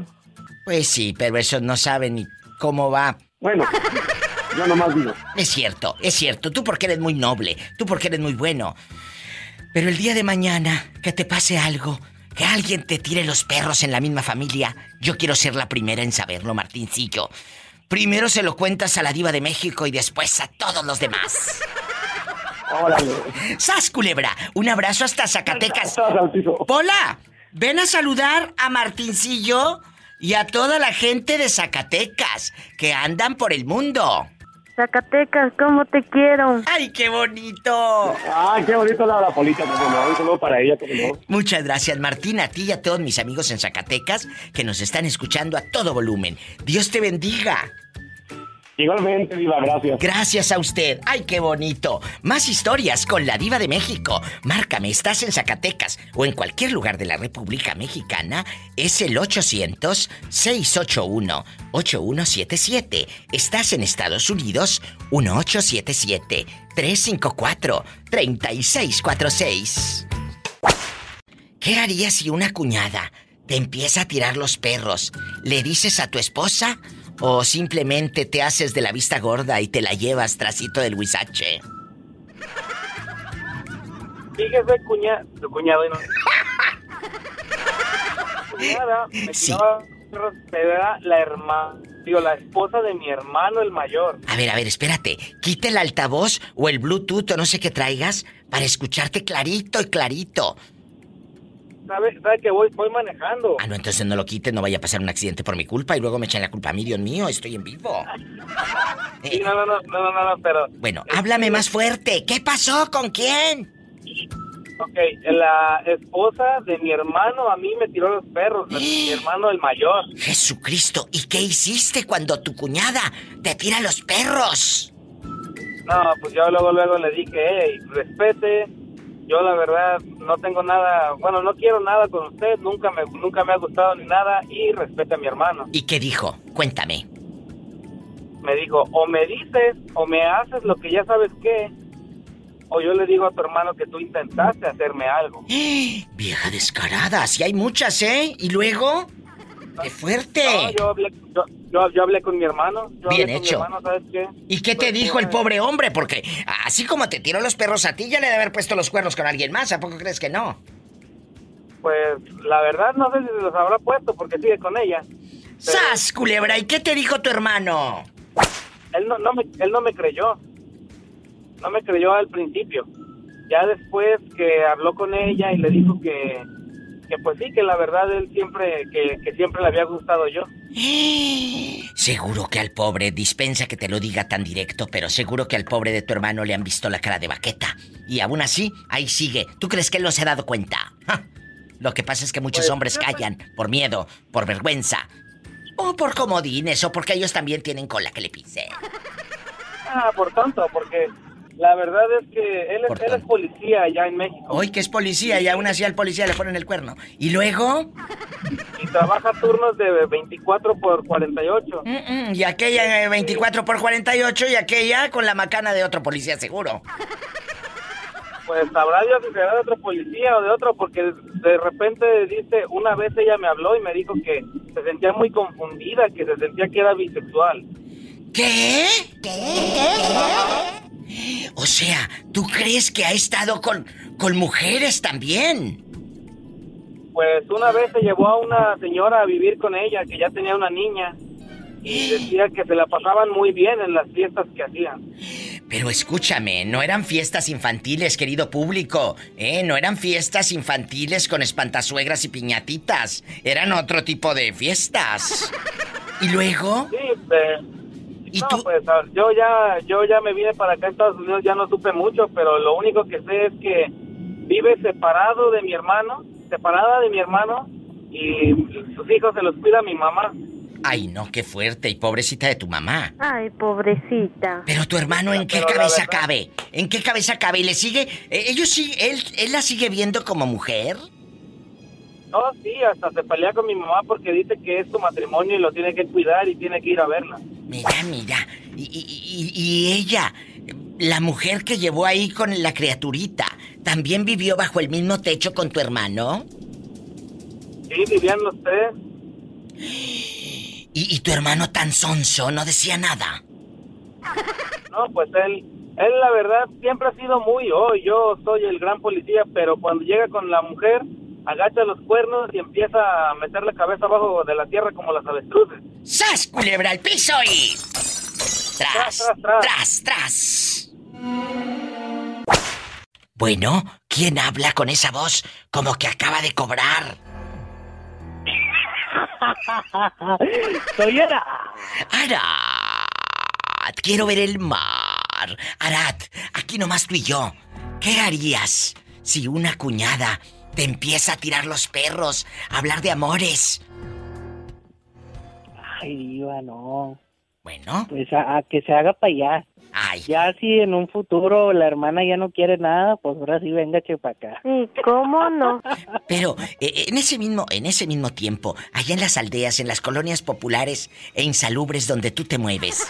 Pues sí, pero eso no saben ni cómo va. Bueno, yo nomás digo. Es cierto, es cierto. Tú porque eres muy noble, tú porque eres muy bueno. Pero el día de mañana, que te pase algo, que alguien te tire los perros en la misma familia, yo quiero ser la primera en saberlo, Martincillo. Primero se lo cuentas a la diva de México y después a todos los demás. Órale. ¡Sas, culebra! Un abrazo hasta Zacatecas. Pola, ven a saludar a Martincillo Y a toda la gente de Zacatecas que andan por el mundo. Zacatecas, ¿cómo te quiero? ¡Ay, qué bonito! Ay, qué bonito la, la Polita. Un saludo para ella, como no. Muchas gracias, Martín, a ti y a todos mis amigos en Zacatecas que nos están escuchando a todo volumen. Dios te bendiga. Igualmente, Diva, gracias. Gracias a usted. ¡Ay, qué bonito! Más historias con la Diva de México. Márcame, estás en Zacatecas o en cualquier lugar de la República Mexicana. Es el 800-681-8177. Estás en Estados Unidos, 1877-354-3646. ¿Qué harías si una cuñada te empieza a tirar los perros? ¿Le dices a tu esposa o simplemente te haces de la vista gorda y te la llevas trasito del huizache? Fíjese, cuñado y no. cuñada me *laughs* Sí. tiraba la hermana, digo, la esposa de mi hermano el mayor. A ver, a ver, espérate. Quita el altavoz o el Bluetooth o no sé qué traigas para escucharte clarito y clarito. ¿Sabe, sabe que voy, voy manejando? Ah, no, entonces no lo quites, no vaya a pasar un accidente por mi culpa y luego me echan la culpa a mí, Dios mío, estoy en vivo. *laughs* Sí, no, no, no, no, no, pero... Bueno, háblame más fuerte. ¿Qué pasó? ¿Con quién? Ok, la esposa de mi hermano a mí me tiró los perros, mi *gasps* hermano el mayor. Jesucristo, ¿y qué hiciste cuando tu cuñada te tira los perros? No, pues yo luego, luego le dije, hey, respete, yo la verdad no tengo nada, bueno, no quiero nada con usted, nunca me, nunca me ha gustado ni nada y respete a mi hermano. ¿Y qué dijo? Cuéntame. Me dijo, o me dices o me haces lo que ya sabes qué, o yo le digo a tu hermano que tú intentaste hacerme algo. *gasps* Vieja descarada, así hay muchas, ¿eh? ¿Y luego? ¡Qué fuerte! No, yo hablé, yo, yo- yo hablé con mi hermano. Yo Bien hablé con mi hecho. hermano, ¿sabes qué? ¿Y qué te dijo el pobre hombre? Porque así como te tiró los perros a ti, ya le debe haber puesto los cuernos con alguien más. ¿A poco crees que no? Pues la verdad no sé si se los habrá puesto porque sigue con ella. ¡Sas, culebra! ¿Y qué te dijo tu hermano? Él no, no me, él no me creyó. No me creyó al principio. Ya después que habló con ella y le dijo que, que pues sí, que la verdad él siempre, que, que siempre le había gustado yo. *gasps* Seguro que al pobre, dispensa que te lo diga tan directo, pero seguro que al pobre de tu hermano le han visto la cara de baqueta. Y aún así, ahí sigue. ¿Tú crees que él no se ha dado cuenta? *laughs* ¡Ja! Lo que pasa es que muchos Pues, hombres callan por miedo, por vergüenza. O por comodines, o porque ellos también tienen cola que le pise. Ah, por tanto, porque la verdad es que él es, él es policía allá en México. Hoy que es policía y aún así al policía le ponen el cuerno. ¿Y luego? Y trabaja turnos de 24 por 48. Mm, Y aquella eh, 24 por 48 y aquella con la macana de otro policía seguro. Pues sabrá Dios si será de otro policía o de otro, porque de repente dice, una vez ella me habló y me dijo que se sentía muy confundida, que se sentía que era bisexual. ¿Qué? O sea, ¿tú crees que ha estado con, con mujeres también? Pues una vez se llevó a una señora a vivir con ella, que ya tenía una niña, y decía que se la pasaban muy bien en las fiestas que hacían. Pero escúchame, no eran fiestas infantiles, querido público, ¿eh? No eran fiestas infantiles con espantasuegras y piñatitas. Eran otro tipo de fiestas. *laughs* ¿Y luego? Sí, no, pues yo ya, yo ya me vine para acá a Estados Unidos, ya no supe mucho, pero lo único que sé es que vive separado de mi hermano, separada de mi hermano, y sus hijos se los cuida mi mamá. Ay, no, qué fuerte y pobrecita de tu mamá. Ay, pobrecita. Pero tu hermano, ¿en qué Pero cabeza cabe? ¿En qué cabeza cabe? ¿Y le sigue? eh, ¿Ellos sí? ¿Él, él la sigue viendo como mujer? No, sí, hasta se pelea con mi mamá porque dice que es su matrimonio y lo tiene que cuidar y tiene que ir a verla. Mira, mira. Y, y- y- y ella, la mujer que llevó ahí con la criaturita, ¿también vivió bajo el mismo techo con tu hermano? Sí, vivían los tres. ¿Y, y tu hermano tan sonso no decía nada? No, pues él, él la verdad siempre ha sido muy, oh, yo soy el gran policía, pero cuando llega con la mujer, agacha los cuernos y empieza a meter la cabeza abajo de la tierra como las avestruces. ¡Sas, culebra al piso y... Tras, tras, tras. Bueno, ¿quién habla con esa voz como que acaba de cobrar? *laughs* Soy Arad. Arad, quiero ver el mar. Arad, aquí nomás tú y yo. ¿Qué harías si una cuñada te empieza a tirar los perros, a hablar de amores? Ay, diva, no. Bueno. Pues a, a que se haga para allá. Ay. Ya si en un futuro la hermana ya no quiere nada, pues ahora sí venga para acá. ¿Y cómo no? *laughs* Pero eh, en ese mismo en ese mismo tiempo, allá en las aldeas, en las colonias populares e insalubres donde tú te mueves.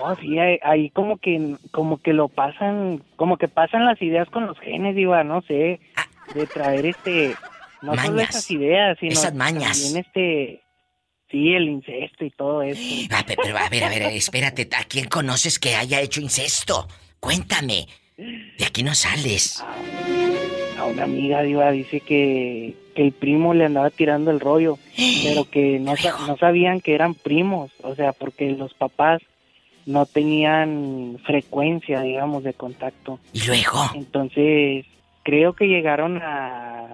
No, sí, ahí, ahí como que como que lo pasan, como que pasan las ideas con los genes, diva, no sé, de traer este no solo Mañas. esas ideas, sino Esas mañas. también este sí, el incesto y todo eso. *gasps* Ah, pe- pero a ver, a ver, espérate, ¿a quién conoces que haya hecho incesto? Cuéntame. De aquí no sales. A una amiga diva dice que, que el primo le andaba tirando el rollo, *gasps* pero que no, sa- no sabían que eran primos, o sea, porque los papás no tenían frecuencia, digamos, de contacto. ¿Y luego? Entonces, creo que llegaron a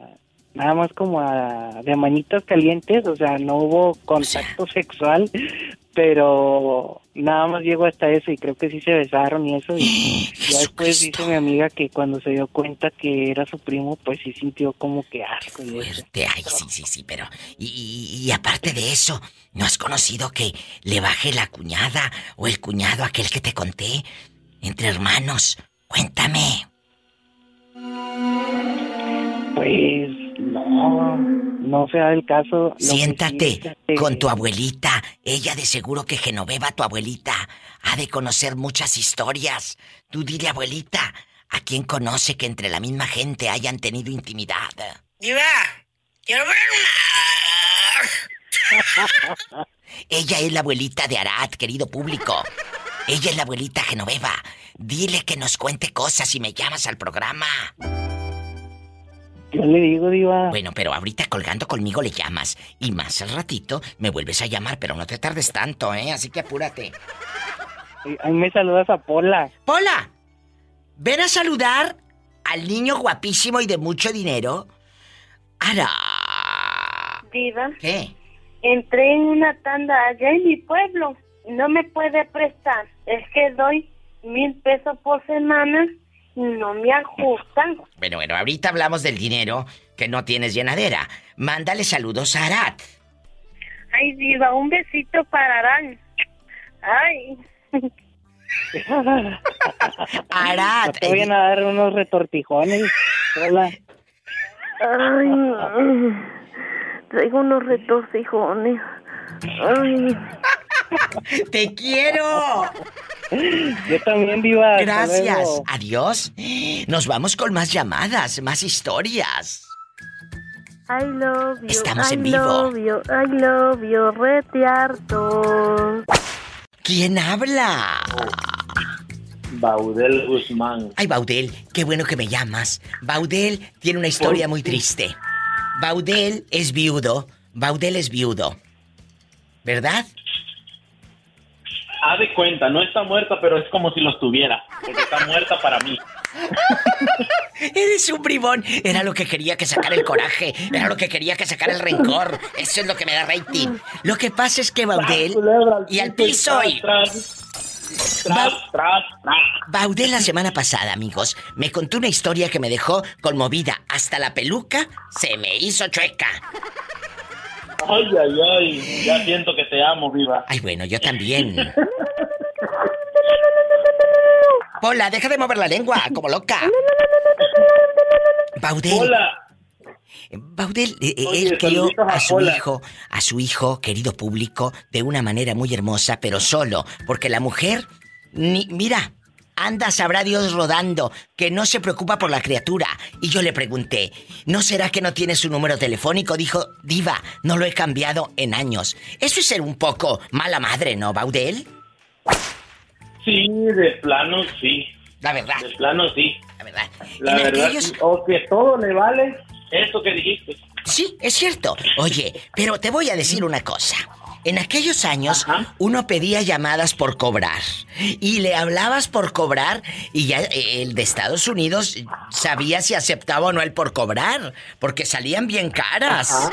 nada más como a de manitas calientes, o sea, no hubo contacto sexual, pero nada más llegó hasta eso y creo que sí se besaron y eso y *gasps* ya después dice mi amiga que cuando se dio cuenta que era su primo, pues sí sintió como que asco y eso. Te- ay, sí, sí, sí, pero. Y, y- y aparte de eso, ¿no has conocido que le baje la cuñada o el cuñado aquel que te conté? Entre hermanos. Cuéntame. Pues no, no se da el caso. Sí Siéntate es, con tu abuelita. Ella de seguro que Genoveva, tu abuelita, ha de conocer muchas historias. Tú dile, abuelita, ¿a quién conoce que entre la misma gente hayan tenido intimidad? Diva, quiero ver Ella es la abuelita de Arad, querido público. Ella es la abuelita Genoveva. Dile que nos cuente cosas y me llamas al programa. Yo le digo, Diva. Bueno, pero ahorita colgando conmigo le llamas. Y más al ratito me vuelves a llamar, pero no te tardes tanto, ¿eh? Así que apúrate. Ahí me saludas a Pola. ¡Pola! Ven a saludar al niño guapísimo y de mucho dinero. Ara. Diva, ¿Qué? entré en una tanda allá en mi pueblo. No me puede prestar. Es que doy mil pesos por semana y no me ajustan. Bueno, bueno, ahorita hablamos del dinero que no tienes llenadera. Mándale saludos a Arad. Ay, Diva, un besito para Arán. Ay. Arad. No te vayan a dar unos retortijones. Hola. Ay, traigo unos retorcijones. Ay. *laughs* ¡Te quiero! Yo también, Diva. Gracias. Adiós. Nos vamos con más llamadas, más historias. I love you. Estamos I en vivo. love you, I love you, rete harto. ¿Quién habla? Baudel Guzmán. Ay, Baudel, qué bueno que me llamas. Baudel tiene una historia muy triste. Baudel es viudo. Baudel es viudo. ¿Verdad? Haz de cuenta, no está muerta, pero es como si lo estuviera. Porque está muerta para mí. Eres un bribón. Era lo que quería que sacara el coraje. Era lo que quería que sacara el rencor. Eso es lo que me da rating. Lo que pasa es que Baudel. Y al piso y. Ba- Baudel la semana pasada, amigos, me contó una historia que me dejó conmovida. Hasta la peluca se me hizo chueca. Ay, ay, ay. Ya siento que te amo, viva. Ay, bueno, yo también. Pola, deja de mover la lengua, como loca. Baudel. Hola. Baudel, eh, eh, Oye, él crió a a su Pola. hijo, a su hijo, querido público, de una manera muy hermosa, pero solo, porque la mujer, ni, mira, anda, sabrá Dios rodando, que no se preocupa por la criatura. Y yo le pregunté, ¿no será que no tiene su número telefónico? Dijo, diva, no lo he cambiado en años. Eso es ser un poco mala madre, ¿no, Baudel? Sí, de plano sí. La verdad. De plano sí. La verdad. La En verdad, aquellos- o que todo le vale eso que dijiste. Sí, es cierto. Oye, pero te voy a decir una cosa. En aquellos años uno pedía llamadas por cobrar y le hablabas por cobrar y ya el de Estados Unidos sabía si aceptaba o no el por cobrar, porque salían bien caras.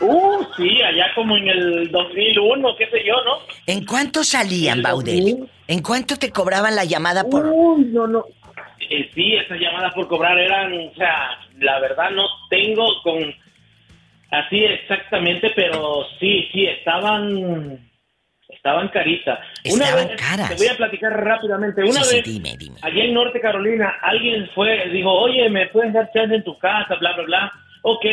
Uh, sí, allá como en el 2001, qué sé yo, ¿no? ¿En cuánto salían, Baudel? ¿En cuánto te cobraban la llamada por...? Uy, no, no. Eh, sí, esas llamadas por cobrar eran, o sea, la verdad no tengo con así exactamente, pero sí, sí, estaban estaban caritas. Una Estaban vez, caras. te voy a platicar rápidamente. Una Sí, sí, vez, dime, dime. allá en Norte Carolina, alguien fue, dijo, oye, ¿me puedes dar chance en tu casa? Bla, bla, bla. Ok.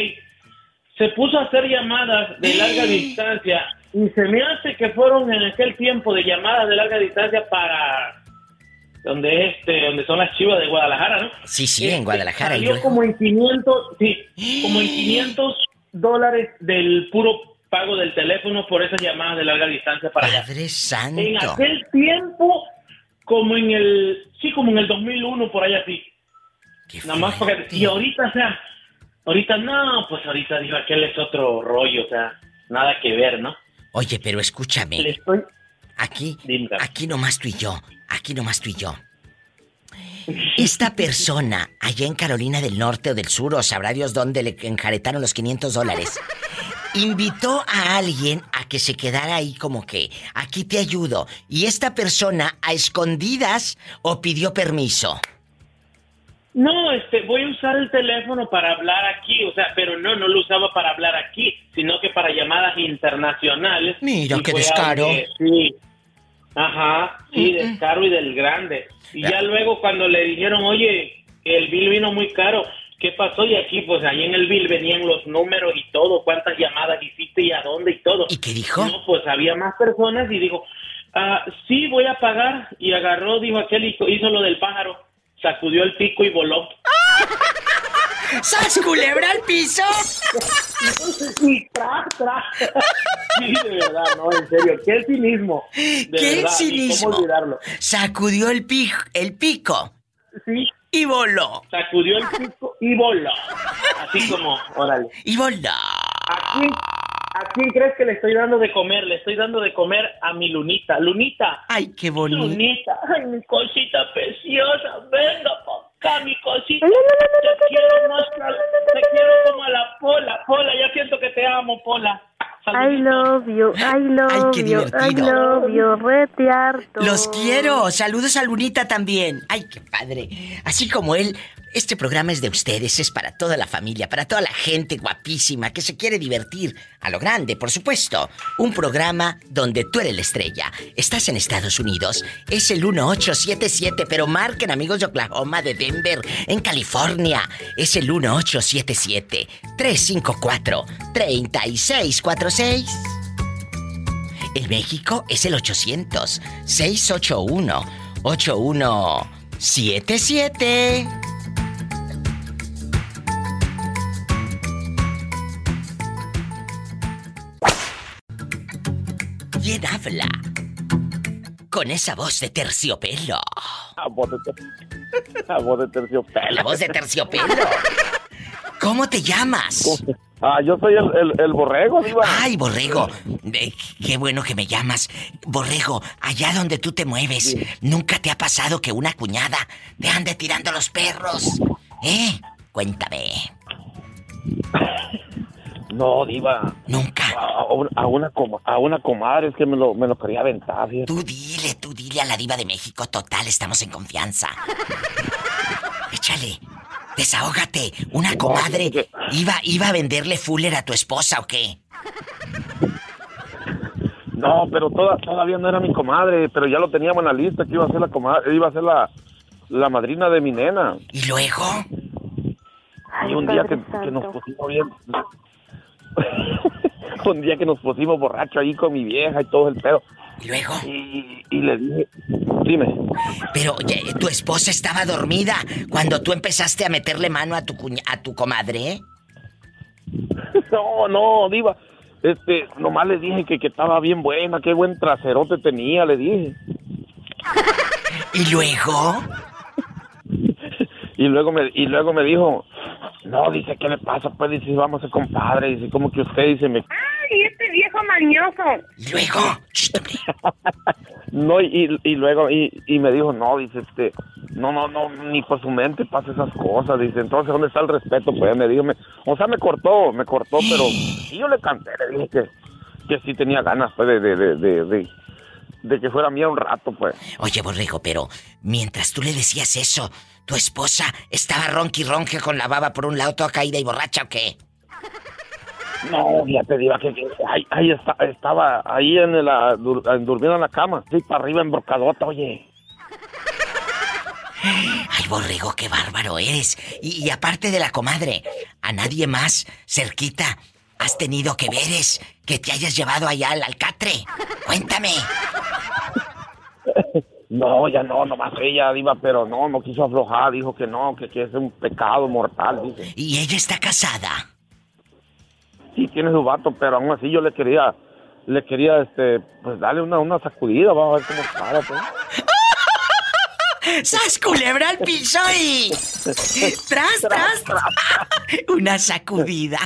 Se puso a hacer llamadas de larga *gasps* distancia y se me hace que fueron en aquel tiempo de llamadas de larga distancia para donde este, donde son las chivas de Guadalajara, ¿no? Sí, sí, en Guadalajara. y Salió luego- como en 500, sí, como en *gasps* 500 dólares del puro pago del teléfono por esas llamadas de larga distancia para allá. Padre santo. En aquel tiempo, como en el, sí, como en el 2001, por allá sí. Nada más porque, y ahorita, o sea, ahorita no, pues ahorita digo, aquel es otro rollo, o sea, nada que ver, ¿no? Oye, pero escúchame. Le estoy... Aquí, aquí nomás tú y yo. Aquí nomás tú y yo. *laughs* Esta persona, allá en Carolina del Norte o del Sur, o sabrá Dios dónde le enjaretaron los 500 dólares, *laughs* invitó a alguien a que se quedara ahí como que, aquí te ayudo. Y esta persona, a escondidas, o pidió permiso. No, este, voy a usar el teléfono para hablar aquí, o sea, pero no, no lo usaba para hablar aquí, sino que para llamadas internacionales. Mira, qué descaro. sí. Ajá, sí, descaro y del grande. Y ya luego cuando le dijeron, oye, el bill vino muy caro, ¿qué pasó? Y aquí, pues ahí en el bill venían los números y todo, cuántas llamadas hiciste y a dónde y todo. ¿Y qué dijo? No, pues había más personas y dijo, ah, sí, voy a pagar. Y agarró, dijo aquel, hizo, hizo lo del pájaro, sacudió el pico y voló. *laughs* ¡Sas culebra al piso! Sí, tra, tra. Sí, de verdad, no, en serio, qué cinismo. De ¡Qué verdad, ¿y cinismo! ¿Cómo olvidarlo? Sacudió el, pi- el pico. Sí. Y voló. Sacudió el pico y voló. Así como, órale. Y voló. ¿A quién, ¿A quién crees que le estoy dando de comer? Le estoy dando de comer a mi Lunita. Lunita. Ay, qué bonito. Lunita. Ay, mi cosita preciosa. Venga pa' acá, mi cosita. Te quiero más, te quiero como a la Pola. Pola, ya siento que te amo, Pola. I love you, I love qué you, I divertido. love you, rete harto. Los quiero. Saludos a Lunita también. Ay, qué padre. Así como él, este programa es de ustedes, es para toda la familia, para toda la gente guapísima que se quiere divertir. A lo grande, por supuesto. Un programa donde tú eres la estrella. Estás en Estados Unidos. Es el 1877, pero marquen amigos de Oklahoma, de Denver, en California. Es el 1877 354 3646. En México es el 800-681-8177. ¿Quién habla? Con esa voz de terciopelo. A voz de, ter- a voz de terciopelo. La voz de terciopelo. ¿Cómo te llamas? Ah, yo soy el, el, el borrego, diva. Ay, borrego. Eh, qué bueno que me llamas. Borrego, allá donde tú te mueves, ¿nunca te ha pasado que una cuñada te ande tirando los perros? ¿Eh? Cuéntame. *laughs* No, diva. Nunca. A, a una- a una, a una comadre es que me lo, me lo quería aventar. fíjate. Tú dile, tú dile a la diva de México, total, estamos en confianza. *laughs* Échale, desahógate. Una comadre iba, iba a venderle Fuller a tu esposa o qué? No, pero toda, todavía no era mi comadre, pero ya lo teníamos en la lista que iba a ser la comadre, iba a ser la, la madrina de mi nena. ¿Y luego? Y un día que, que nos pusimos bien. *laughs* un día que nos pusimos borrachos ahí con mi vieja y todo el pedo. ¿Y luego? Y, y le dije, dime. Pero tu esposa estaba dormida cuando tú empezaste a meterle mano a tu cuña- a tu comadre. *laughs* No, no, diva. Este, nomás le dije que, que estaba bien buena, qué buen traserote tenía, le dije. *laughs* ¿Y luego? *laughs* Y luego me, y luego me dijo, no, dice, ¿qué le pasa? Pues dice, vamos a ser compadre, dice, como que usted dice, me... Ay, este viejo mañoso. ¿Y luego? *laughs* No, y, y luego, y, y me dijo, no, dice, este, no, no, no, ni por su mente pasa esas cosas. Dice, entonces, ¿dónde está el respeto? Pues me dijo, me- o sea, me cortó, me cortó, pero sí yo le canté, le dije que, que sí tenía ganas, pues, de, de, de, de, de- de que fuera mía un rato, pues. Oye, borrego, pero mientras tú le decías eso, ¿tu esposa estaba ronqui ronque con la baba por un lado toda caída y borracha o qué? No, ya te digo que, que ahí, ahí está, estaba ahí en la, dur- en- durmiendo en la cama, sí, para arriba embrocadota, oye. Ay, borrego, qué bárbaro eres. Y, y aparte de la comadre, a nadie más cerquita has tenido que veres que te hayas llevado allá al alcatre. Cuéntame. *laughs* No, ya no, nomás ella, diva, pero no, no quiso aflojar, dijo que no, que, que es un pecado mortal, dice. ¿Y ella está casada? Sí, tiene su vato, pero aún así yo le quería, le quería, este, pues darle una, una sacudida, vamos a ver cómo para, pues. *laughs* ¡Sas culebra al piso y... *laughs* ¡Tras, tras! *laughs* Una sacudida.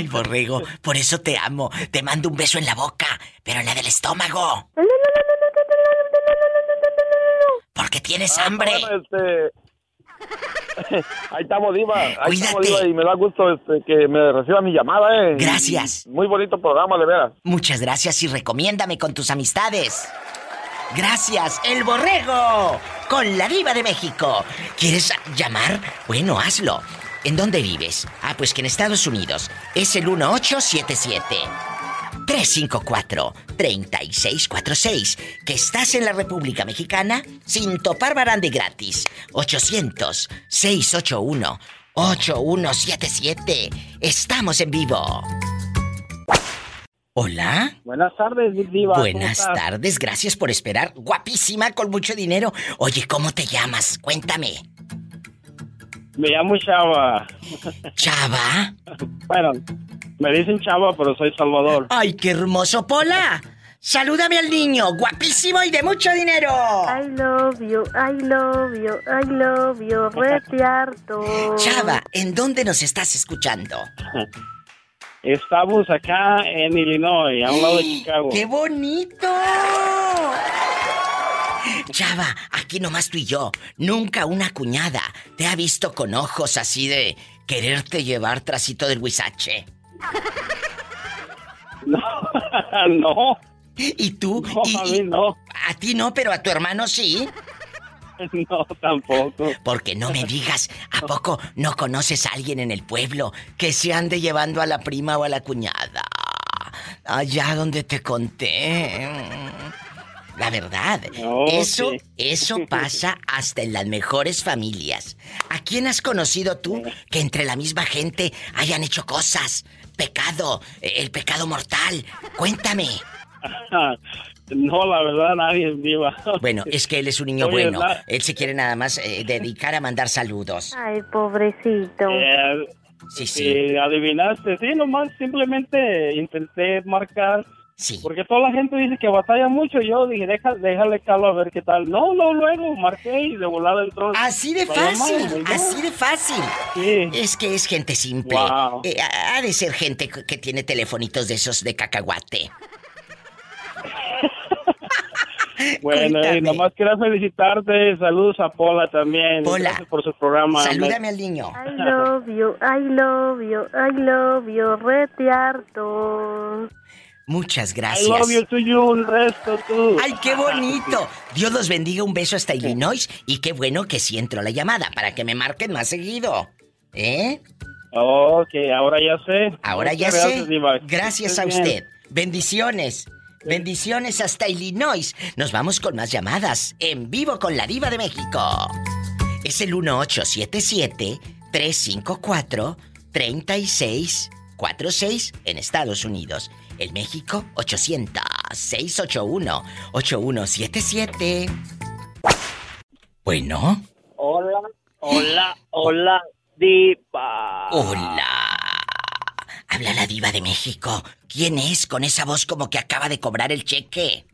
Ay, borrego, por eso te amo. Te mando un beso en la boca, pero en la del estómago. Porque tienes hambre. Ah, bueno, este... Ahí estamos, Diva. Ahí estamos. Diva, y me da gusto este, que me reciba mi llamada, ¿eh? Gracias. Muy bonito programa, de veras. Muchas gracias y recomiéndame con tus amistades. Gracias, el borrego, con la diva de México. ¿Quieres llamar? Bueno, hazlo. ¿En dónde vives? Ah, pues que en Estados Unidos. Es el 1877. 354-3646. Que estás en la República Mexicana sin topar barande gratis. 800-681-8177. Estamos en vivo. Hola. Buenas tardes, Diva. ¿cómo Buenas tardes, gracias por esperar. Guapísima, con mucho dinero. Oye, ¿cómo te llamas? Cuéntame. Me llamo Chava. ¿Chava? Bueno, me dicen Chava, pero soy Salvador. ¡Ay, qué hermoso, Pola! Salúdame al niño, guapísimo y de mucho dinero. I love you, I love you, I love you, rete harto. Chava, ¿en dónde nos estás escuchando? Estamos acá en Illinois, a un lado de Chicago. ¡Qué bonito! Chava, aquí nomás tú y yo. Nunca una cuñada te ha visto con ojos así de quererte llevar trasito del huizache. *laughs* *laughs* no. ¿Y tú? No, Y- a mí no. A ti no, pero a tu hermano sí. *laughs* No, tampoco. Porque no me digas, ¿a poco no conoces a alguien en el pueblo que se ande llevando a la prima o a la cuñada? Allá donde te conté. La verdad, eso, sí. eso *laughs* pasa hasta en las mejores familias. ¿A quién has conocido tú que entre la misma gente hayan hecho cosas? Pecado, eh, el pecado mortal. Cuéntame. *laughs* No, la verdad, nadie es Diva. Bueno, es que él es un niño Oye, bueno. la- Él se quiere nada más eh, dedicar a mandar saludos. Ay, pobrecito. Eh, Sí, sí. adivinaste. Sí, nomás simplemente intenté marcar. Sí. Porque toda la gente dice que batalla mucho. Yo dije, Deja, déjale calo a ver qué tal. No, no, luego marqué y de volada entró. Así de fácil, así de fácil. Es que es gente simple. Wow. Eh, ha de ser gente que tiene telefonitos de esos de cacahuate. *laughs* Bueno, y nomás quería felicitarte. Saludos a Pola también. Pola, Gracias por su programa. Salúdame al niño. I love you, I love you, I love you, rete Muchas I gracias. love you to you, un resto tú. ¡Ay, qué bonito! Dios los bendiga, un beso hasta Illinois y qué bueno que sí entró la llamada para que me marquen más seguido. ¿Eh? Ok, ahora ya sé. Ahora ya sé. gracias, a usted. Bendiciones. Bendiciones hasta Illinois. Nos vamos con más llamadas en vivo con la Diva de México. Es el 1877-354-3646 en Estados Unidos. En México, 800-681-8177. Bueno, Hola, hola, hola, diva. hola. Habla la Diva de México. ¿Quién es con esa voz como que acaba de cobrar el cheque?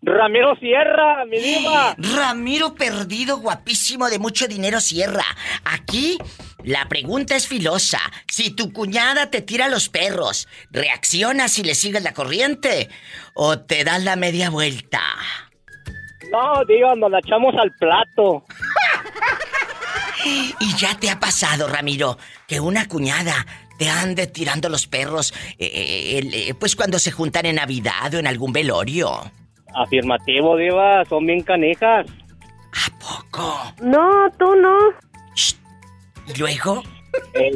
Ramiro Sierra, mi diva. *gasps* Ramiro perdido, guapísimo, de mucho dinero Sierra. Aquí La pregunta es filosa. Si tu cuñada te tira los perros, ¿reaccionas y le sigues la corriente? ¿O te das la media vuelta? No, digo, nos la echamos al plato. *laughs* Y ya te ha pasado, Ramiro, que una cuñada te ande tirando los perros, eh, eh, eh, pues cuando se juntan en Navidad o en algún velorio. Afirmativo, Diva, son bien canijas. No, tú no. ¿Y luego? Eh,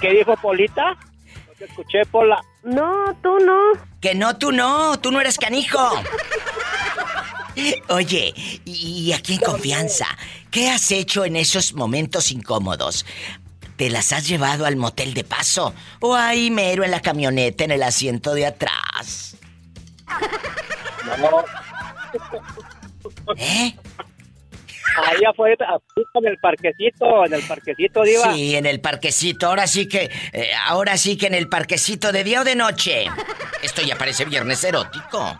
¿Qué, dijo Polita? No te escuché, Pola. No, tú no. Que no, tú no, tú no eres canijo. Oye, y, y aquí en confianza, ¿qué has hecho en esos momentos incómodos? ¿Te las has llevado al motel de paso? ¿O ahí mero en la camioneta en el asiento de atrás? No. ¿Eh? Ahí afuera, en el parquecito, en el parquecito, Diva. Sí, en el parquecito, ahora sí que, eh, ahora sí que en el parquecito de día o de noche. Esto ya parece viernes erótico.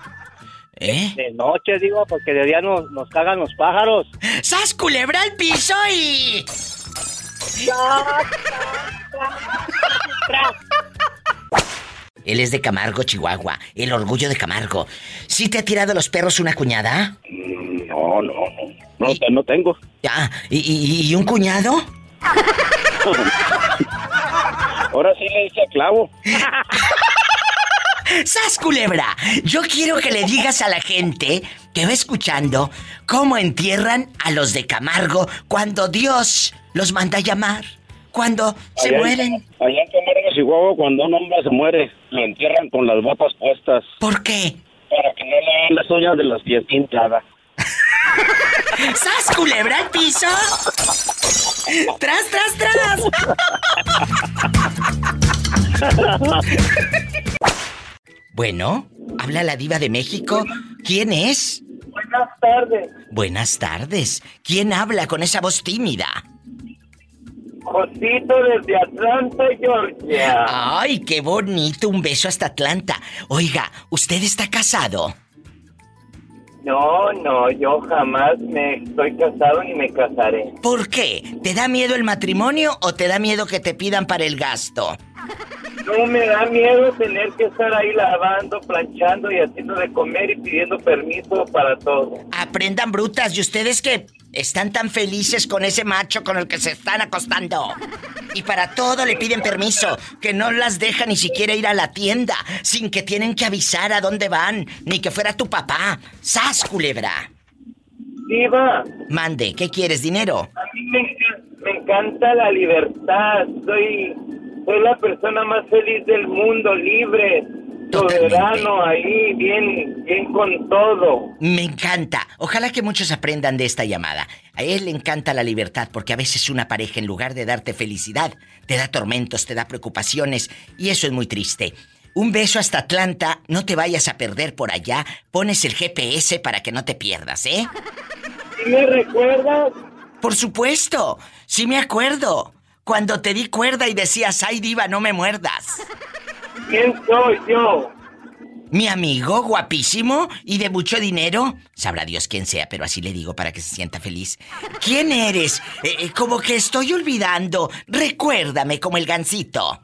¿Eh? De noche, digo, porque de día nos, nos cagan los pájaros. ¡Sas culebra al piso y... Él es de Camargo, Chihuahua. El orgullo de Camargo. ¿Sí te ha tirado los perros una cuñada? No, no, no. No, no tengo. Ya. ¿Y, y- y un cuñado? Ahora sí le hice a clavo. ¡Sas, culebra! Yo quiero que le digas a la gente que va escuchando cómo entierran a los de Camargo cuando Dios los manda a llamar. Cuando se en- mueren. Allá en Camargo, Chihuahua, cuando un hombre se muere, lo entierran con las botas puestas. ¿Por qué? Para que no le hagan las uñas de los pies pintadas. ¡Sas, culebra al piso! ¡Tras, tras, tras! Bueno, habla la diva de México. ¿Quién es? Buenas tardes, Buenas tardes. ¿Quién habla con esa voz tímida? Josito desde Atlanta, Georgia. Ay, qué bonito. Un beso hasta Atlanta. Oiga, ¿usted está casado? No, no, yo jamás me estoy casado ni me casaré. ¿Por qué? ¿Te da miedo el matrimonio o te da miedo que te pidan para el gasto? No me da miedo tener que estar ahí lavando, planchando y haciendo de comer y pidiendo permiso para todo. Aprendan brutas y ustedes que están tan felices con ese macho con el que se están acostando. Y para todo le piden permiso, que no las deja ni siquiera ir a la tienda, sin que tienen que avisar a dónde van, ni que fuera tu papá. ¡Sas, culebra! Diva, Mande, ¿qué quieres, dinero? a mí me, enca- me encanta la libertad. Soy, soy la persona más feliz del mundo, libre, soberano, ahí, bien, bien con todo. Me encanta. Ojalá que muchos aprendan de esta llamada. A él le encanta la libertad porque a veces una pareja en lugar de darte felicidad, te da tormentos, te da preocupaciones y eso es muy triste. Un beso hasta Atlanta, no te vayas a perder por allá. Pones el GPS para que no te pierdas, ¿eh? ¿Sí me recuerdas? Por supuesto, sí me acuerdo. Cuando te di cuerda y decías, ay diva, no me muerdas. ¿Quién soy yo? Mi amigo, guapísimo y de mucho dinero. Sabrá Dios quién sea, pero así le digo para que se sienta feliz. ¿Quién eres? Eh, eh, como que estoy olvidando. Recuérdame como el gancito.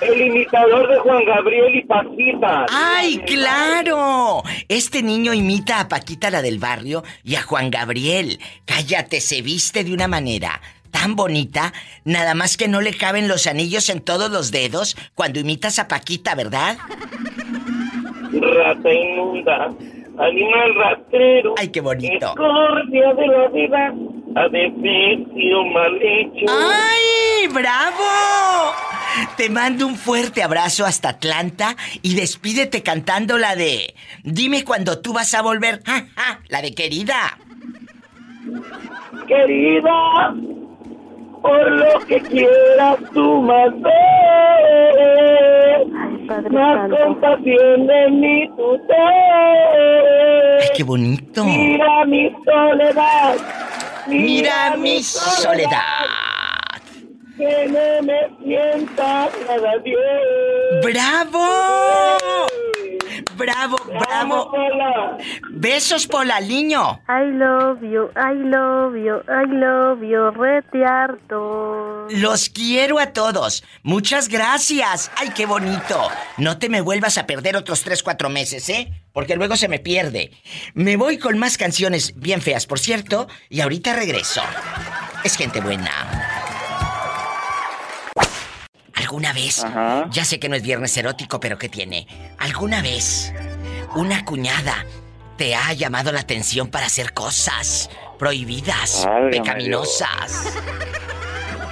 El imitador de Juan Gabriel y Paquita. ¡Ay, claro! Este niño imita a Paquita la del barrio y a Juan Gabriel. Cállate, se viste de una manera tan bonita, nada más que no le caben los anillos en todos los dedos cuando imitas a Paquita, ¿verdad? Rata inmunda, animal rastrero. ¡Ay, qué bonito! De la vida, adefesio mal hecho. ¡Ay, bravo! Te mando un fuerte abrazo hasta Atlanta y despídete cantando la de Dime cuando tú vas a volver. ¡Ja, *laughs* ja! La de querida. Querida, por lo que quieras tú más ver. Más compasión de mí tú ten. ¡Ay, qué bonito! Mira mi soledad. Mira mi soledad. Que no me sienta nada bien. ¡Bravo! Bravo, bravo. Besos, Pola, niño. I love you, I love you, I love you, rete harto. Los quiero a todos. Muchas gracias. Ay, qué bonito. No te me vuelvas a perder otros 3, 4 meses, ¿eh? Porque luego se me pierde. Me voy con más canciones bien feas, por cierto, y ahorita regreso. Es gente buena. ¿Alguna vez? Ya sé que no es viernes erótico, pero ¿qué tiene? ¿Alguna vez una cuñada te ha llamado la atención para hacer cosas prohibidas, Válgame pecaminosas?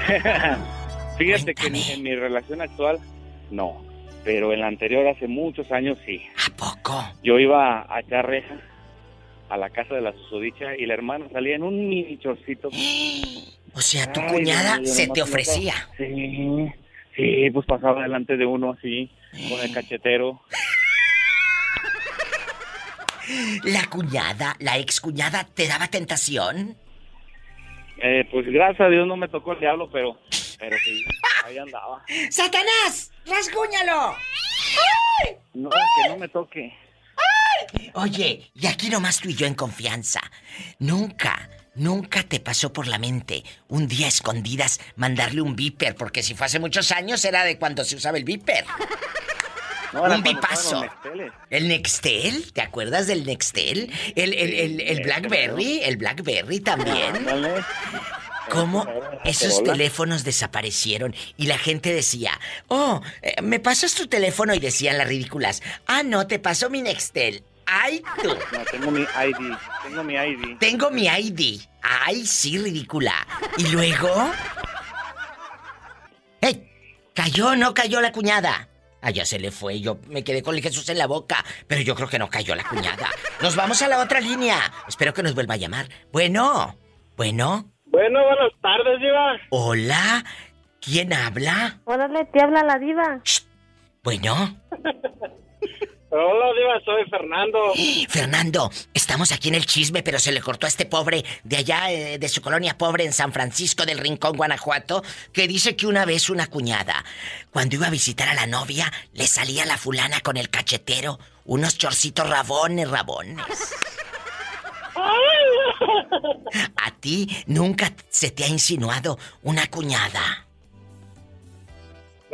*laughs* Fíjate que en, en mi relación actual, no. Pero en la anterior, hace muchos años, sí. ¿A poco? Yo iba a echar reja a la casa de la susodicha y la hermana salía en un mini chorcito. *gasps* O sea, tu Ay, cuñada se te ofrecía. Sí, sí, pues pasaba delante de uno así, con el cachetero. La cuñada, la ex cuñada, ¿te daba tentación? Eh, pues gracias a Dios no me tocó el diablo, pero, pero sí, ahí andaba. ¡Satanás! ¡Rasguñalo! No, que no me toque. Oye, y aquí nomás tú y yo en confianza. Nunca, nunca te pasó por la mente un día a escondidas mandarle un viper, porque si fue hace muchos años era de cuando se usaba el viper. No, un Nexteles. ¿El Nextel? ¿Te acuerdas del Nextel? ¿El, el, el, el Blackberry? ¿El Blackberry también? ¿Cómo esos teléfonos desaparecieron? Y la gente decía, oh, eh, ¿me pasas tu teléfono? Y decían las ridículas, ah, no, te pasó mi Nextel. ¡Ay, tú! No, tengo mi ID, tengo mi ID. Tengo mi ID. ¡Ay, sí, ridícula! ¿Y luego? ¡Ey! ¿Cayó o no cayó la cuñada? Allá se le fue, yo me quedé con el Jesús en la boca, pero yo creo que no cayó la cuñada. Nos vamos a la otra línea. Espero que nos vuelva a llamar. Bueno, bueno, Bueno, buenas tardes, Diva. hola, ¿quién habla? Órale, te habla la diva. Bueno, *laughs* Hola, Diva, soy Fernando. *gasps* Fernando, estamos aquí en el chisme, pero se le cortó a este pobre de allá, eh, de su colonia pobre en San Francisco del Rincón, Guanajuato, que dice que una vez una cuñada, cuando iba a visitar a la novia, le salía la fulana con el cachetero, unos chorcitos rabones, rabones. ¿A ti nunca se te ha insinuado una cuñada?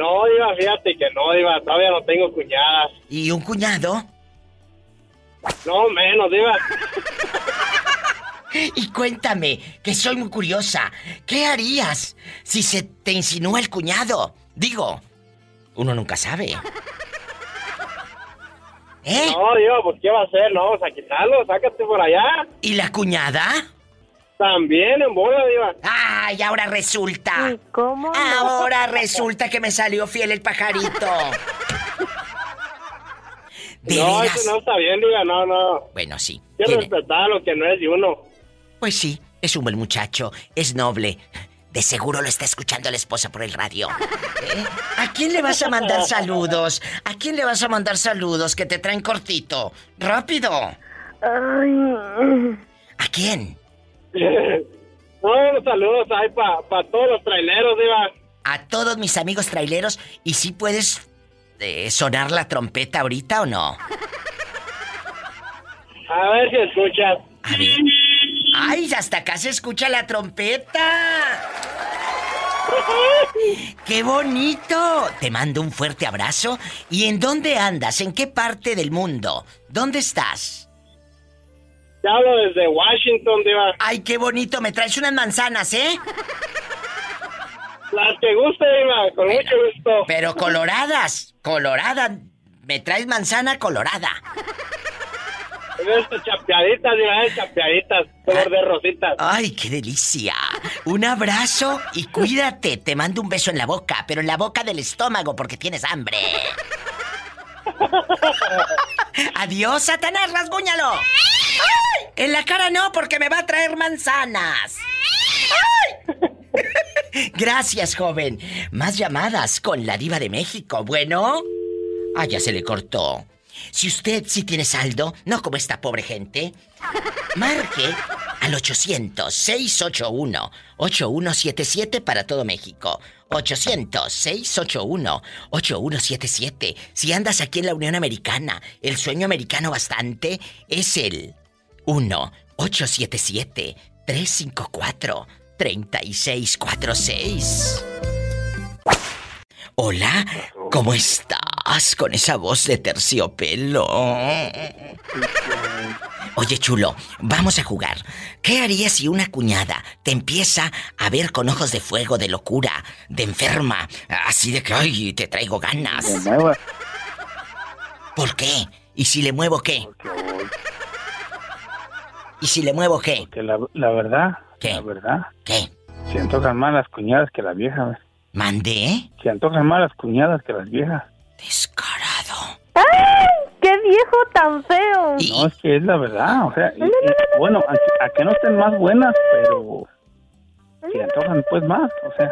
No, Diva, fíjate que no, Diva, todavía no tengo cuñadas. ¿Y un cuñado? No, menos, Diva. Y cuéntame, que soy muy curiosa, ¿qué harías si se te insinúa el cuñado? Digo, uno nunca sabe. ¿Eh? No, Diva, pues ¿qué va a hacer? No, vamos a quitarlo, sácate por allá. ¿Y la cuñada? También en bola, Diva. ¡Ay, ahora resulta! ¿Cómo? Ahora resulta que me salió fiel el pajarito. *laughs* ¿De no, veras? eso no está bien, Diva, no, no. Bueno, sí. Tiene- respetar lo que no es de uno. Pues sí, es un buen muchacho, es noble. De seguro lo está escuchando la esposa por el radio. ¿Eh? ¿A quién le vas a mandar *laughs* saludos? ¿A quién le vas a mandar saludos que te traen cortito? ¡Rápido! Ay. ¿A quién? *laughs* No, unos saludos ahí para todos los traileros, Diva. A todos mis amigos traileros. ¿Y si puedes eh, sonar la trompeta ahorita o no? A ver si escuchas. A ver. ¡Ay, hasta acá se escucha la trompeta! *laughs* ¡Qué bonito! Te mando un fuerte abrazo. ¿Y en dónde andas? ¿En qué parte del mundo? ¿Dónde estás? Te hablo desde Washington, Diva. ¡Ay, qué bonito! Me traes unas manzanas, ¿eh? Las que guste, Diva, con mucho gusto. Pero coloradas. Coloradas. Me traes manzana colorada. Estas chapeaditas, Diva, chapeaditas, color de rositas. ¡Ay, qué delicia! Un abrazo y cuídate. Te mando un beso en la boca, pero en la boca del estómago porque tienes hambre. *laughs* Adiós, Satanás, rasguñalo. ¡Ay! En la cara no, porque me va a traer manzanas. ¡Ay! *laughs* Gracias, joven. Más llamadas con la diva de México. Bueno. Ah, ya se le cortó. Si usted sí tiene saldo, no como esta pobre gente, marque al 800-681-8177 para todo México. 800-681-8177. Si andas aquí en la Unión Americana, el sueño americano bastante es el 1-877-354-3646. Hola, ¿cómo estás con esa voz de terciopelo? Oye, chulo, vamos a jugar. ¿Qué harías si una cuñada te empieza a ver con ojos de fuego, de locura, de enferma, así de que, ay, te traigo ganas? ¿Por qué? ¿Y si le muevo qué? ¿Y si le muevo qué? Que la, la verdad. ¿Qué? La verdad. ¿Qué? Se antojan más las cuñadas que las viejas. ¿Mandé? Se antojan más las cuñadas que las viejas. ¡Ay! ¡Qué viejo tan feo! No, es que es la verdad. O sea, y- y, bueno, a, a que no estén más buenas, pero se antojan pues más. O sea,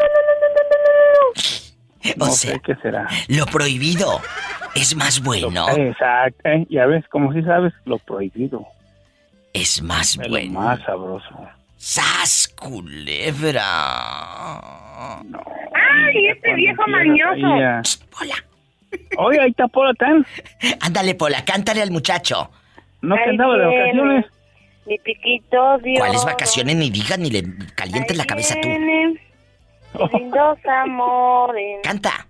no O sé sea, qué será. lo prohibido es más bueno. Exacto. ¿eh? Ya ves, como si sabes, lo prohibido. Es más Es bueno. Más sabroso. ¡Sas, culebra! ¡Ay, este viejo mañoso! Oye, ahí está Pola Tan. *laughs* Ándale, Pola, cántale al muchacho. ¿No te Ahí andaba de viene vacaciones? Mi piquito Dios. ¿Cuáles vacaciones? Ni digas ni le calientes la cabeza tú. Vienen *laughs* lindos amores. Canta.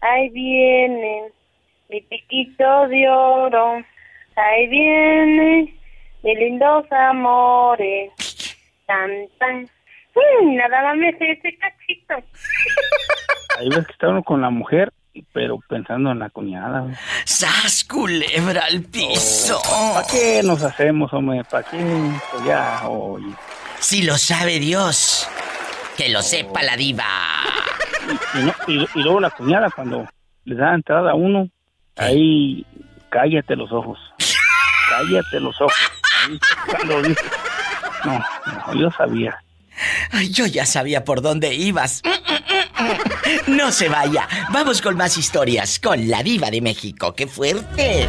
Ahí vienen mi piquito de oro. Ahí vienen mis lindos amores. Tan, tan. Mm, nada más me sé ese cachito. Ahí ves que está uno con la mujer, pero pensando en la cuñada. ¡Sas, culebra al piso! ¿Para qué nos hacemos, hombre? ¿Para qué? Pues ya, oye. Si lo sabe Dios, que lo sepa la diva. Y, no- y- y luego la cuñada, cuando le da entrada a uno, ahí cállate los ojos. Cállate los ojos. Cuando no, no, yo sabía. Ay, yo ya sabía por dónde ibas. No se vaya. Vamos con más historias con la diva de México. ¡Qué fuerte!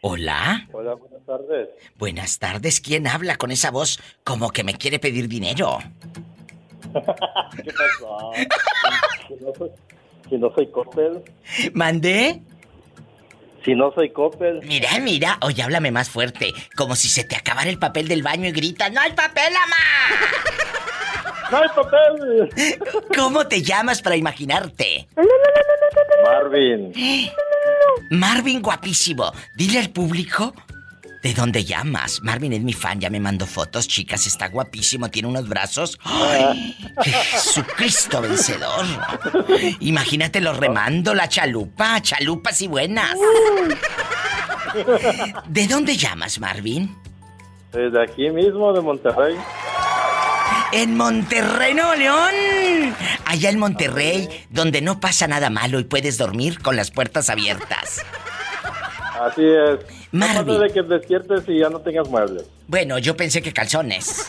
Hola. Hola, buenas tardes. Buenas tardes. ¿Quién habla con esa voz como que me quiere pedir dinero? *laughs* ¿Qué pasó? Si no soy, si no soy Coppel. ¿Mandé? Si no soy Coppel. Mira, mira. Oye, háblame más fuerte. Como si se te acabara el papel del baño y gritas, ¡No hay papel, ama! *laughs* ¡No hay papel! ¿Cómo te llamas para imaginarte? Marvin. Marvin guapísimo. Dile al público de dónde llamas. Marvin es mi fan, ya me mandó fotos, chicas, está guapísimo, tiene unos brazos. ¡Ay! *laughs* Jesucristo vencedor. Imagínatelo remando la chalupa, chalupas y buenas. *laughs* ¿De dónde llamas, Marvin? Desde aquí mismo, de Monterrey. En Monterrey, Nuevo León. Allá en Monterrey, donde no pasa nada malo y puedes dormir con las puertas abiertas. Así es. Marvin. No de que despiertes y ya no tengas muebles. Bueno, yo pensé que calzones.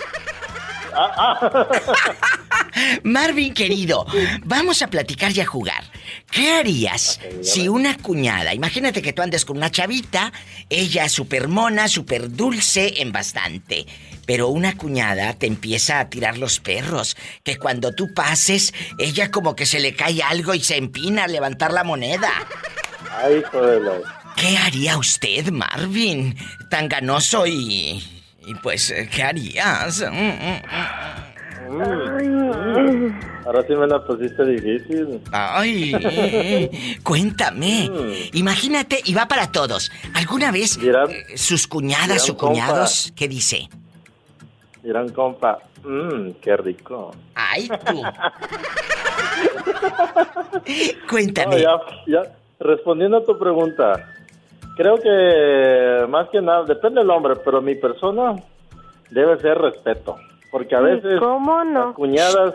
Ah, *laughs* Marvin, querido, vamos a platicar y a jugar. ¿Qué harías si una cuñada, imagínate que tú andes con una chavita, ella súper mona, súper dulce en bastante, pero una cuñada te empieza a tirar los perros, que cuando tú pases, ella como que se le cae algo y se empina a levantar la moneda. Ay, hijo de la... ¿Qué haría usted, Marvin? Tan ganoso y... Y pues, ¿qué harías? Mm, mm, Mm. Ahora sí me la pusiste difícil. Ay, cuéntame. Imagínate, y va para todos. ¿Alguna vez eh, sus cuñadas o cuñados, qué dice? Dirán, compa, mmm, qué rico. Ay, tú. *laughs* Cuéntame. No, ya, ya, respondiendo a tu pregunta, creo que más que nada, depende del hombre, pero mi persona debe ser respeto. Porque a veces ¿Cómo no? las cuñadas...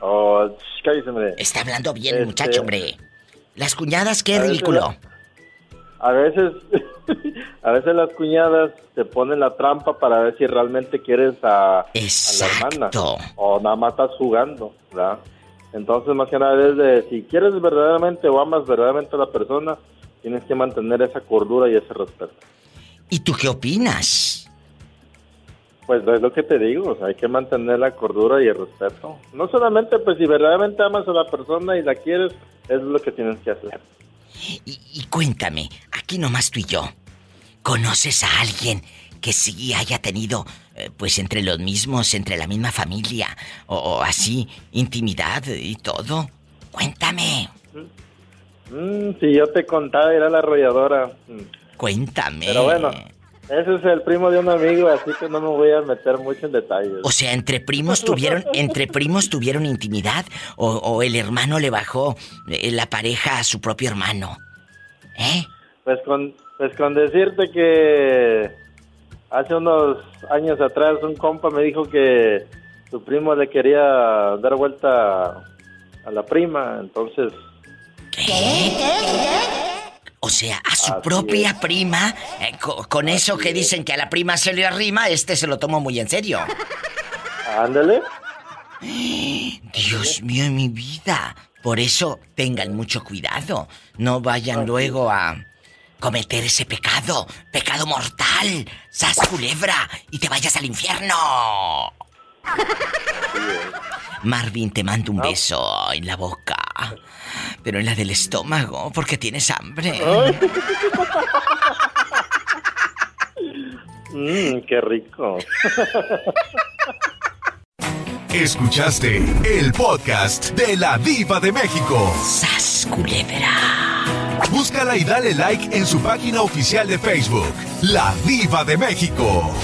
Oh, sh, cállese, hombre. Está hablando bien, Este, muchacho, hombre. Las cuñadas, qué a veces ridículo. A veces, *laughs* a veces las cuñadas te ponen la trampa para ver si realmente quieres a, a la hermana o nada más estás jugando, ¿verdad? Entonces, más que nada es de si quieres verdaderamente o amas verdaderamente a la persona, tienes que mantener esa cordura y ese respeto. ¿Y tú qué opinas? Pues es lo que te digo, o sea, hay que mantener la cordura y el respeto. No solamente, pues si verdaderamente amas a la persona y la quieres, es lo que tienes que hacer. Y cuéntame, aquí nomás tú y yo, ¿conoces a alguien que sí haya tenido, eh, pues entre los mismos, entre la misma familia, o, o así, intimidad y todo? Cuéntame. Mm, si yo te contaba, era la arrolladora. Mm. Cuéntame. Pero bueno, ese es el primo de un amigo, así que no me voy a meter mucho en detalles. O sea, entre primos tuvieron, entre primos tuvieron intimidad o, o el hermano le bajó eh, la pareja a su propio hermano. ¿Eh? Pues con, pues con decirte que hace unos años atrás un compa me dijo que su primo le quería dar vuelta a la prima, entonces O sea, a su propia prima, eh, co- con, eso que dicen que a la prima se le arrima, este se lo tomó muy en serio. ándale. Dios mío, en mi vida. Por eso tengan mucho cuidado. No vayan luego a cometer ese pecado, pecado mortal, sas culebra, y te vayas al infierno. Marvin, te mando un beso en la boca, pero en la del estómago, porque tienes hambre. Mmm, qué rico. Escuchaste el podcast de la Diva de México. ¡Sas, culebra! Búscala y dale like en su página oficial de Facebook, La Diva de México.